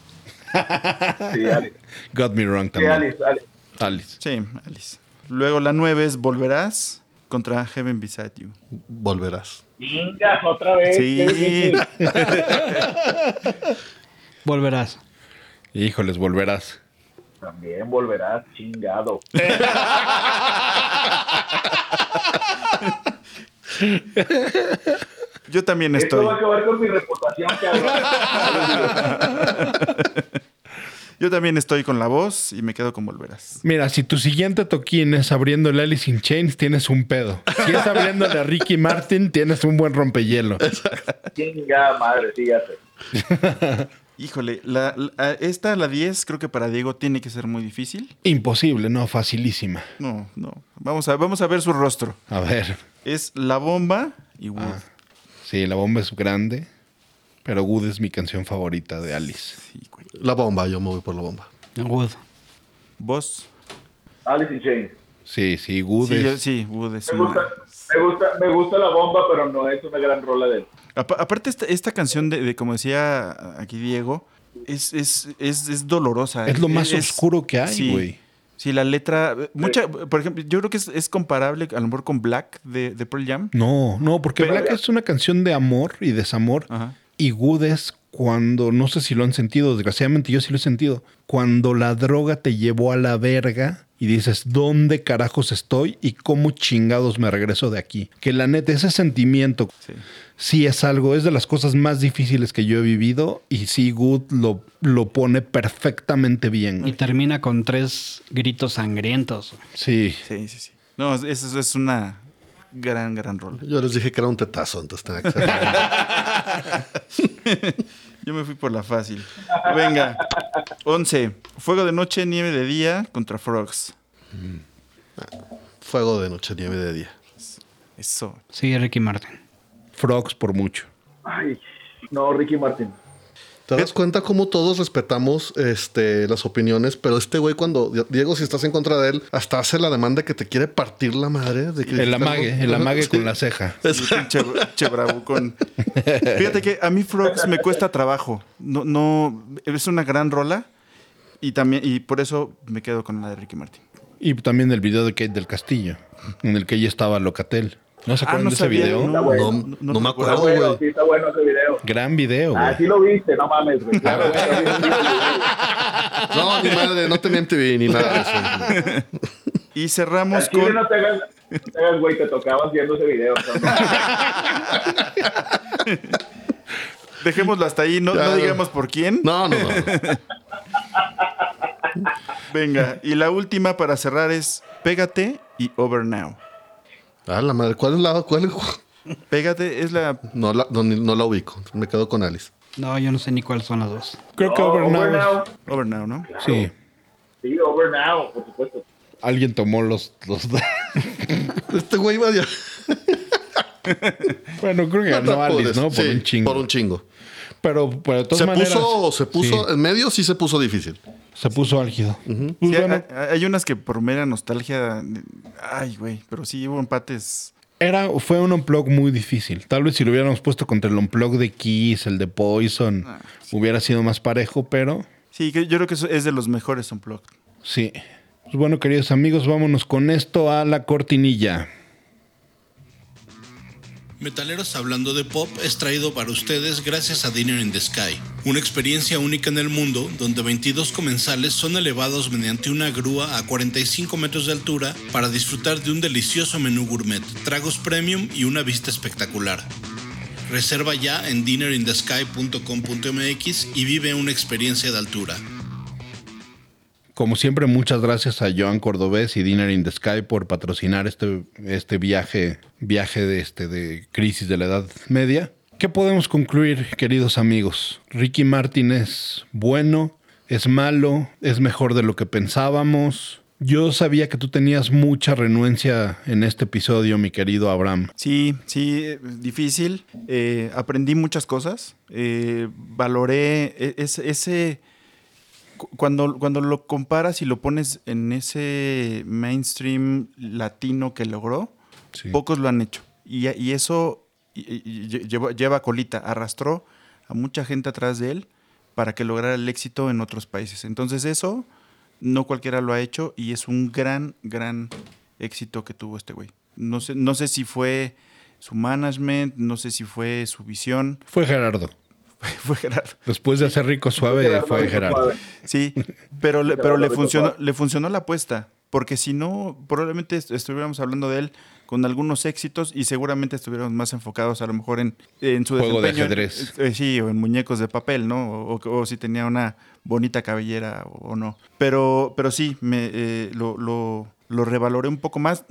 Sí, Alice. Got me wrong Sí, también. Alice, Alice. Alice. Sí, Alice. Luego la 9 es Volverás contra Heaven Beside You. Volverás. Ingas, otra vez. Sí. Volverás. Híjoles, volverás. También volverás chingado. Yo también Esto estoy. va a acabar con mi reputación, cabrón. Yo también estoy con la voz y me quedo con Volverás. Mira, si tu siguiente toquín es abriéndole a Alice in Chains, tienes un pedo. Si es abriéndole a Ricky Martin, tienes un buen rompehielo. Chingada madre, sé. Híjole, la, la- esta, la 10, creo que para Diego tiene que ser muy difícil. Imposible, no, facilísima. No, no. Vamos a, vamos a ver su rostro. A ver. Es La Bomba y Wood. Ah. Sí, la bomba es grande, pero Good es mi canción favorita de Alice. Sí, güey. La bomba, yo me voy por la bomba. Wood. ¿Vos? Alice in Chains. Sí, sí, Good Sí, yo- es... sí, Wood es Me una- gusta, me, gusta, me gusta la bomba, pero no es una gran rola de él. Apa- aparte, esta, esta canción de, de, como decía aquí Diego, es, es, es, es dolorosa. Es lo más oscuro que hay, sí. güey. Sí, la letra. Mucha, por ejemplo, yo creo que es, es comparable a lo mejor con Black de, de Pearl Jam. No, no, porque Pero- Black es una canción de amor y desamor. Ajá. Y Good es cuando, no sé si lo han sentido, desgraciadamente yo sí lo he sentido, cuando la droga te llevó a la verga y dices, ¿dónde carajos estoy y cómo chingados me regreso de aquí? Que la neta, ese sentimiento Sí. sí es algo, es de las cosas más difíciles que yo he vivido y sí, Good lo, lo pone perfectamente bien. Y termina con tres gritos sangrientos. Sí. Sí, sí, sí. No, es- es, es una gran, gran rola. Yo les dije que era un tetazo, entonces tenía que ser. Yo me fui por la fácil. Venga. 11. Fuego de noche, nieve de día contra Frogs. Fuego de noche, nieve de día. Eso. Sí, Ricky Martin. Frogs por mucho. Ay, no, Ricky Martin. ¿Te das cuenta cómo todos respetamos este, las opiniones? Pero este güey, cuando Diego, si estás en contra de él, hasta hace la demanda que te quiere partir la madre. De que El amague, el amague Sí. con la ceja. Sí, pinche bravucón. Fíjate que a mí Frogs me cuesta trabajo. No, no, es una gran rola. Y también, y por eso me quedo con la de Ricky Martin. Y también el video de Kate del Castillo, en el que ella estaba Locatel. ¿No se Ah, acuerdan no de ese video? no. No, No, no, no me acuerdo, bueno, güey. sí, está bueno ese video. Gran video, güey. Ah, sí lo viste, no mames, güey. Claro, No, ni madre, no tenía MTV ni nada de eso. Y cerramos chile con. no te hagas, te hagas, güey, te tocabas viendo ese video. ¿no? Dejémoslo hasta ahí, no, no digamos por quién. No, no, no. Venga, y la última para cerrar es Pégate y Over Now. Ah, la madre, ¿cuál es la? Cuál? Pégate es la. No la, no, no la ubico. Me quedo con Alice. No, yo no sé ni cuáles son las dos. Creo que Oh, Over Now Over Now. Over Now, ¿no? Sí. Sí, Over Now, por supuesto. Alguien tomó los... los... Este güey va ya. bueno, creo que ganó Alice, ¿no? Por Sí, un chingo. Por un chingo. Pero, pero de todas Se maneras... puso, se puso, sí, en medio sí se puso difícil. se puso álgido. Pues Sí, bueno, hay, hay unas que por mera nostalgia. Ay, güey. Pero sí hubo empates. era, fue un unplug muy difícil. Tal vez si lo hubiéramos puesto contra el unplug de Kiss, el de Poison, Ah, hubiera sido más parejo, pero Sí, yo creo que eso es de los mejores Unplugged. sí. Pues bueno, queridos amigos, vámonos con esto a la cortinilla. Metaleros Hablando de Pop es traído para ustedes gracias a Dinner in the Sky, una experiencia única en el mundo donde 22 comensales son elevados mediante una grúa a 45 metros de altura para disfrutar de un delicioso menú gourmet, tragos premium y una vista espectacular. Reserva ya en dinnerinthesky.com.mx y vive una experiencia de altura. Como siempre, muchas gracias a Joan Cordobés y Dinner in the Sky por patrocinar este, este viaje, viaje de, este, de crisis de la Edad Media. ¿Qué podemos concluir, queridos amigos? Ricky Martin es bueno, es malo, es mejor de lo que pensábamos. Yo sabía que tú tenías mucha renuencia en este episodio, mi querido Abraham. Sí, sí, difícil. Eh, aprendí muchas cosas. Eh, valoré e- ese, cuando, cuando lo comparas y lo pones en ese mainstream latino que logró, Sí. pocos lo han hecho. Y, y eso y- y- lleva, lleva colita, arrastró a mucha gente atrás de él para que lograra el éxito en otros países. Entonces eso no cualquiera lo ha hecho y es un gran, gran éxito que tuvo este güey. No sé, no sé si fue su management, no sé si fue su visión. Fue Gerardo. Fue Gerardo. Después de hacer rico suave, Gerardo fue Gerardo. Sí, pero le, pero le funcionó, le funcionó la apuesta. Porque si no, probablemente est- estuviéramos hablando de él con algunos éxitos y seguramente estuviéramos más enfocados a lo mejor en, en su Juego de desempeño. ajedrez. Eh, sí, o en muñecos de papel, ¿no? O, o- o si tenía una bonita cabellera o, o no. Pero, pero sí, me, eh, lo, lo, lo revaloré un poco más.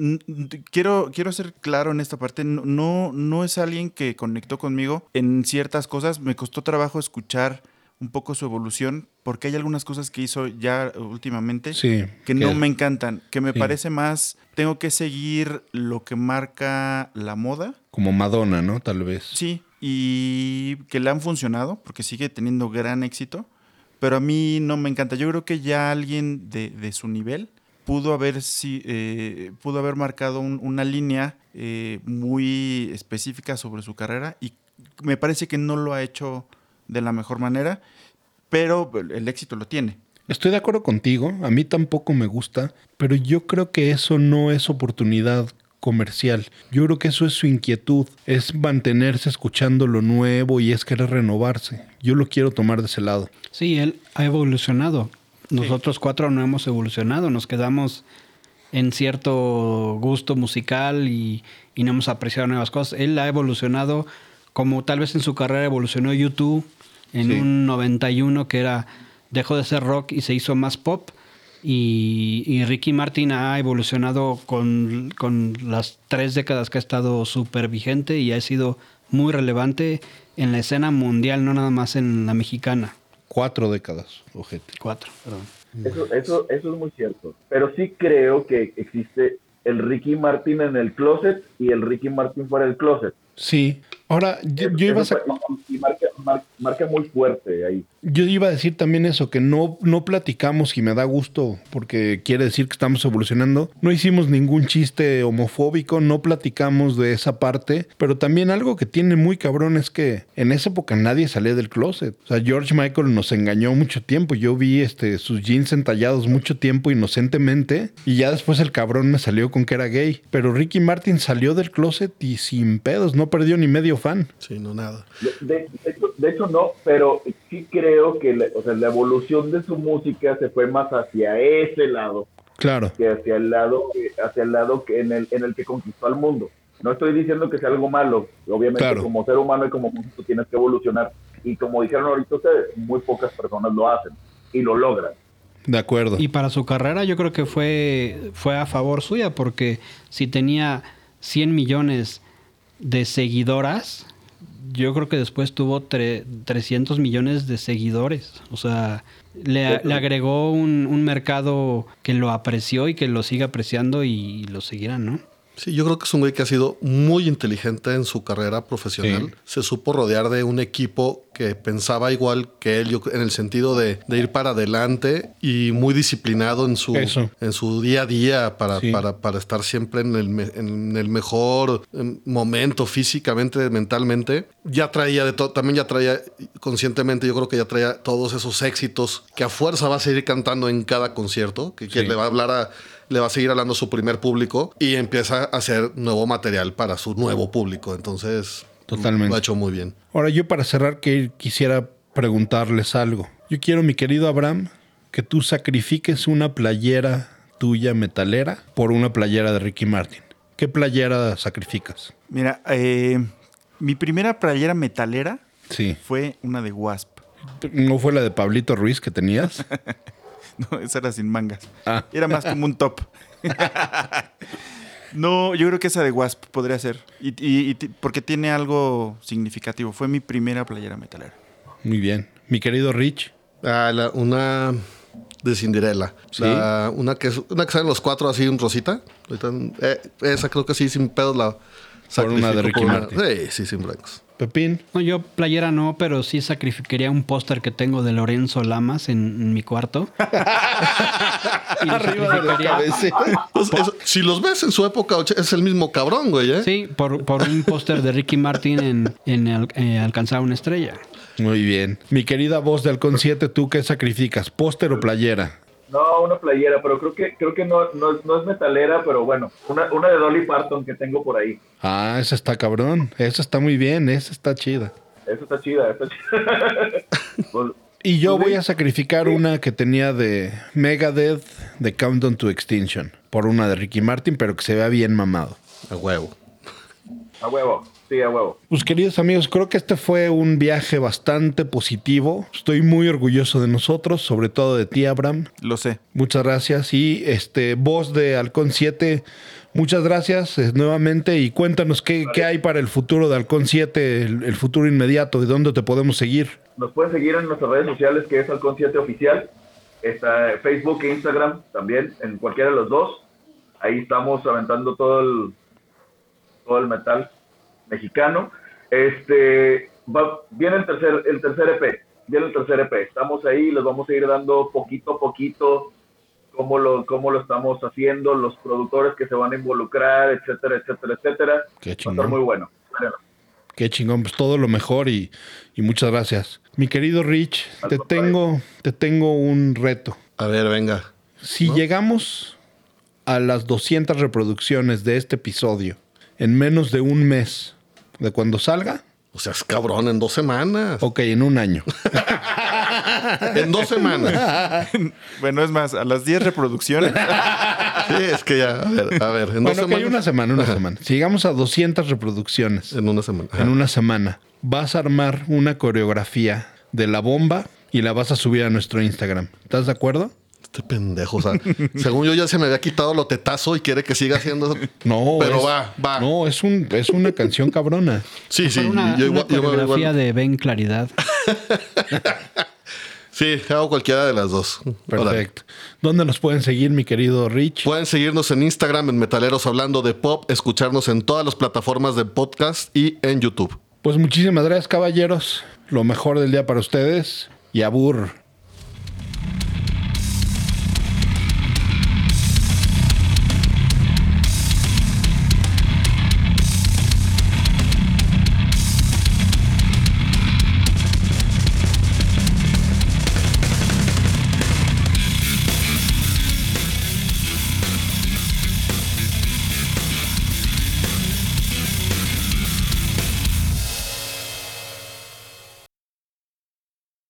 Quiero, quiero ser claro en esta parte. No, no, no es alguien que conectó conmigo en ciertas cosas. Me costó trabajo escuchar un poco su evolución porque hay algunas cosas que hizo ya últimamente Sí. que no que- me encantan, que me Sí. parece más, tengo que seguir lo que marca la moda, Como Madonna, ¿no? Tal vez. sí, y que le han funcionado, porque sigue teniendo gran éxito, pero a mí no me encanta. Yo creo que ya alguien de, de su nivel pudo haber, si, eh, pudo haber marcado un- una línea eh, muy específica sobre su carrera y me parece que no lo ha hecho de la mejor manera, pero el éxito lo tiene. Estoy de acuerdo contigo, a mí tampoco me gusta, pero yo creo que eso no es oportunidad comercial. Yo creo que eso es su inquietud, es mantenerse escuchando lo nuevo y es querer renovarse. Yo lo quiero tomar de ese lado. Sí, él ha evolucionado. Nosotros cuatro no hemos evolucionado, nos quedamos en cierto gusto musical y, y no hemos apreciado nuevas cosas. Él ha evolucionado como tal vez en su carrera evolucionó YouTube en Sí. un 91 que era dejó de ser rock y se hizo más pop. Y, y Ricky Martin ha evolucionado con, con las tres décadas que ha estado súper vigente y ha sido muy relevante en la escena mundial, no nada más en la mexicana. Cuatro décadas, ojete. Cuatro, perdón. Eso, eso, eso es muy cierto. Pero sí creo que existe el Ricky Martin en el closet y el Ricky Martin fuera del closet. Sí. Ahora, yo, yo iba a marca, mar- marca muy fuerte ahí. Yo iba a decir también eso, que no, no platicamos y me da gusto porque quiere decir que estamos evolucionando. No hicimos ningún chiste homofóbico, no platicamos de esa parte, pero también algo que tiene muy cabrón es que en esa época nadie salía del closet. O sea, George Michael nos engañó mucho tiempo. Yo vi este, sus jeans entallados mucho tiempo inocentemente y ya después el cabrón me salió con que era gay. Pero Ricky Martin salió del closet y sin pedos, no perdió ni medio fan. Sí, no nada. De, hecho, de hecho no, pero sí creo que la, o sea, la evolución de su música se fue más hacia ese lado Claro. que hacia el lado que hacia el lado que en el en el que conquistó al mundo. No estoy diciendo que sea algo malo, obviamente Claro. como ser humano y como músico tienes que evolucionar y como dijeron ahorita ustedes, muy pocas personas lo hacen y lo logran. De acuerdo. Y para su carrera yo creo que fue, fue a favor suya, porque si tenía 100 millones de seguidoras, yo creo que después tuvo tre- 300 millones de seguidores. O sea, le, le agregó un, un mercado que lo apreció y que lo sigue apreciando y lo seguirá, ¿no? Sí, yo creo que es un güey que ha sido muy inteligente en su carrera profesional. Sí. Se supo rodear de un equipo que pensaba igual que él, yo- en el sentido de, de ir para adelante y muy disciplinado en su, Eso. en su día a día para, Sí. para, para estar siempre en el, me- en el mejor momento físicamente, mentalmente. Ya traía de todo, también ya traía conscientemente, yo creo que ya traía todos esos éxitos que a fuerza va a seguir cantando en cada concierto, que, que Sí. le va a hablar a le va a seguir hablando a su primer público y empieza a hacer nuevo material para su nuevo público. Entonces, Totalmente. lo ha hecho muy bien. Ahora yo para cerrar que quisiera preguntarles algo. Yo quiero, mi querido Abraham, que tú sacrifiques una playera tuya metalera por una playera de Ricky Martin. ¿Qué playera sacrificas? Mira, eh, mi primera playera metalera Sí. fue una de Wasp. ¿No fue la de Pablito Ruiz que tenías? No, esa era sin mangas. Ah. Era más como un top. no, yo creo que esa de Wasp podría ser. Y, y- y porque tiene algo significativo. Fue mi primera playera metalera. Muy bien. Mi querido Rich. Ah, la- una de Cinderella. Sí. La- una, que, una que salen los cuatro así en rosita. Ahorita, eh, esa creo que sí, sin pedos la Por una de Ricky por una- Martin. Sí, sí, sin blancos. Pepín. No, yo playera no, pero sí sacrificaría un póster que tengo de Lorenzo Lamas en, en mi cuarto. Y lo sacrificaría- Pues eso, si los ves en su época, es el mismo cabrón, güey, ¿eh? Sí, por, por un póster de Ricky Martin en, en Al- eh, Alcanzar una estrella. Muy bien. Mi querida voz de Halcón 7, ¿tú qué sacrificas? ¿Póster o playera? No, una playera, pero creo que creo que no, no, es- no es metalera, pero bueno, una, una de Dolly Parton que tengo por ahí. Ah, esa está cabrón. Esa está muy bien. Esa está chida. Esa está chida, está chida. Pues, Y yo ¿Tú, voy a sacrificar una que tenía de Megadeth de Countdown to Extinction por una de Ricky Martin, pero que se vea bien mamado. A huevo. a huevo, sí, a huevo. Pues queridos amigos, creo que este fue un viaje bastante positivo. Estoy muy orgulloso de nosotros, sobre todo de ti, Abraham. Lo sé. Muchas gracias. Y este voz de Halcón 7, muchas gracias eh, nuevamente. Y cuéntanos qué, qué hay para el futuro de Halcón 7, el, el futuro inmediato, de dónde te podemos seguir. Nos pueden seguir en nuestras redes sociales, que es Halcón 7 Oficial. Está Facebook e Instagram también, en cualquiera de los dos. Ahí estamos aventando todo el, todo el metal mexicano. Este, va- viene el tercer, el tercer EP, viene el tercer EP. Estamos ahí, les vamos a ir dando poquito a poquito cómo lo, cómo lo estamos haciendo, los productores que se van a involucrar, etcétera, etcétera, etcétera. Qué Va a chingón. estar muy bueno. Qué chingón, pues todo lo mejor y, y muchas gracias. Mi querido Rich, Al te contrario. tengo, te tengo un reto. A ver, venga. Si llegamos a las 200 reproducciones de este episodio en menos de un mes de cuando salga, O sea, es cabrón, en dos semanas. ok, en un año. En dos semanas. Bueno, es más, a las 10 reproducciones. Sí, es que ya, a ver, a ver, en dos bueno, ok, semanas. una semana, una semana. Si llegamos a 200 reproducciones En una semana. Ajá. en una semana, vas a armar una coreografía de la bomba y la vas a subir a nuestro Instagram. ¿Estás de acuerdo? Este pendejo, o sea, según yo ya se me había quitado lo tetazo y quiere que siga haciendo. No, Pero es- va, va. No, es un es una canción cabrona. Sí, sí, una, yo una igual, yo coreografía igual. de Ben Claridad. Sí, hago cualquiera de las dos. Perfecto. ¿Dónde nos pueden seguir, mi querido Rich? Pueden seguirnos en Instagram en Metaleros Hablando de Pop, escucharnos en todas las plataformas de podcast y en YouTube. Pues muchísimas gracias, caballeros. Lo mejor del día para ustedes. Y abur.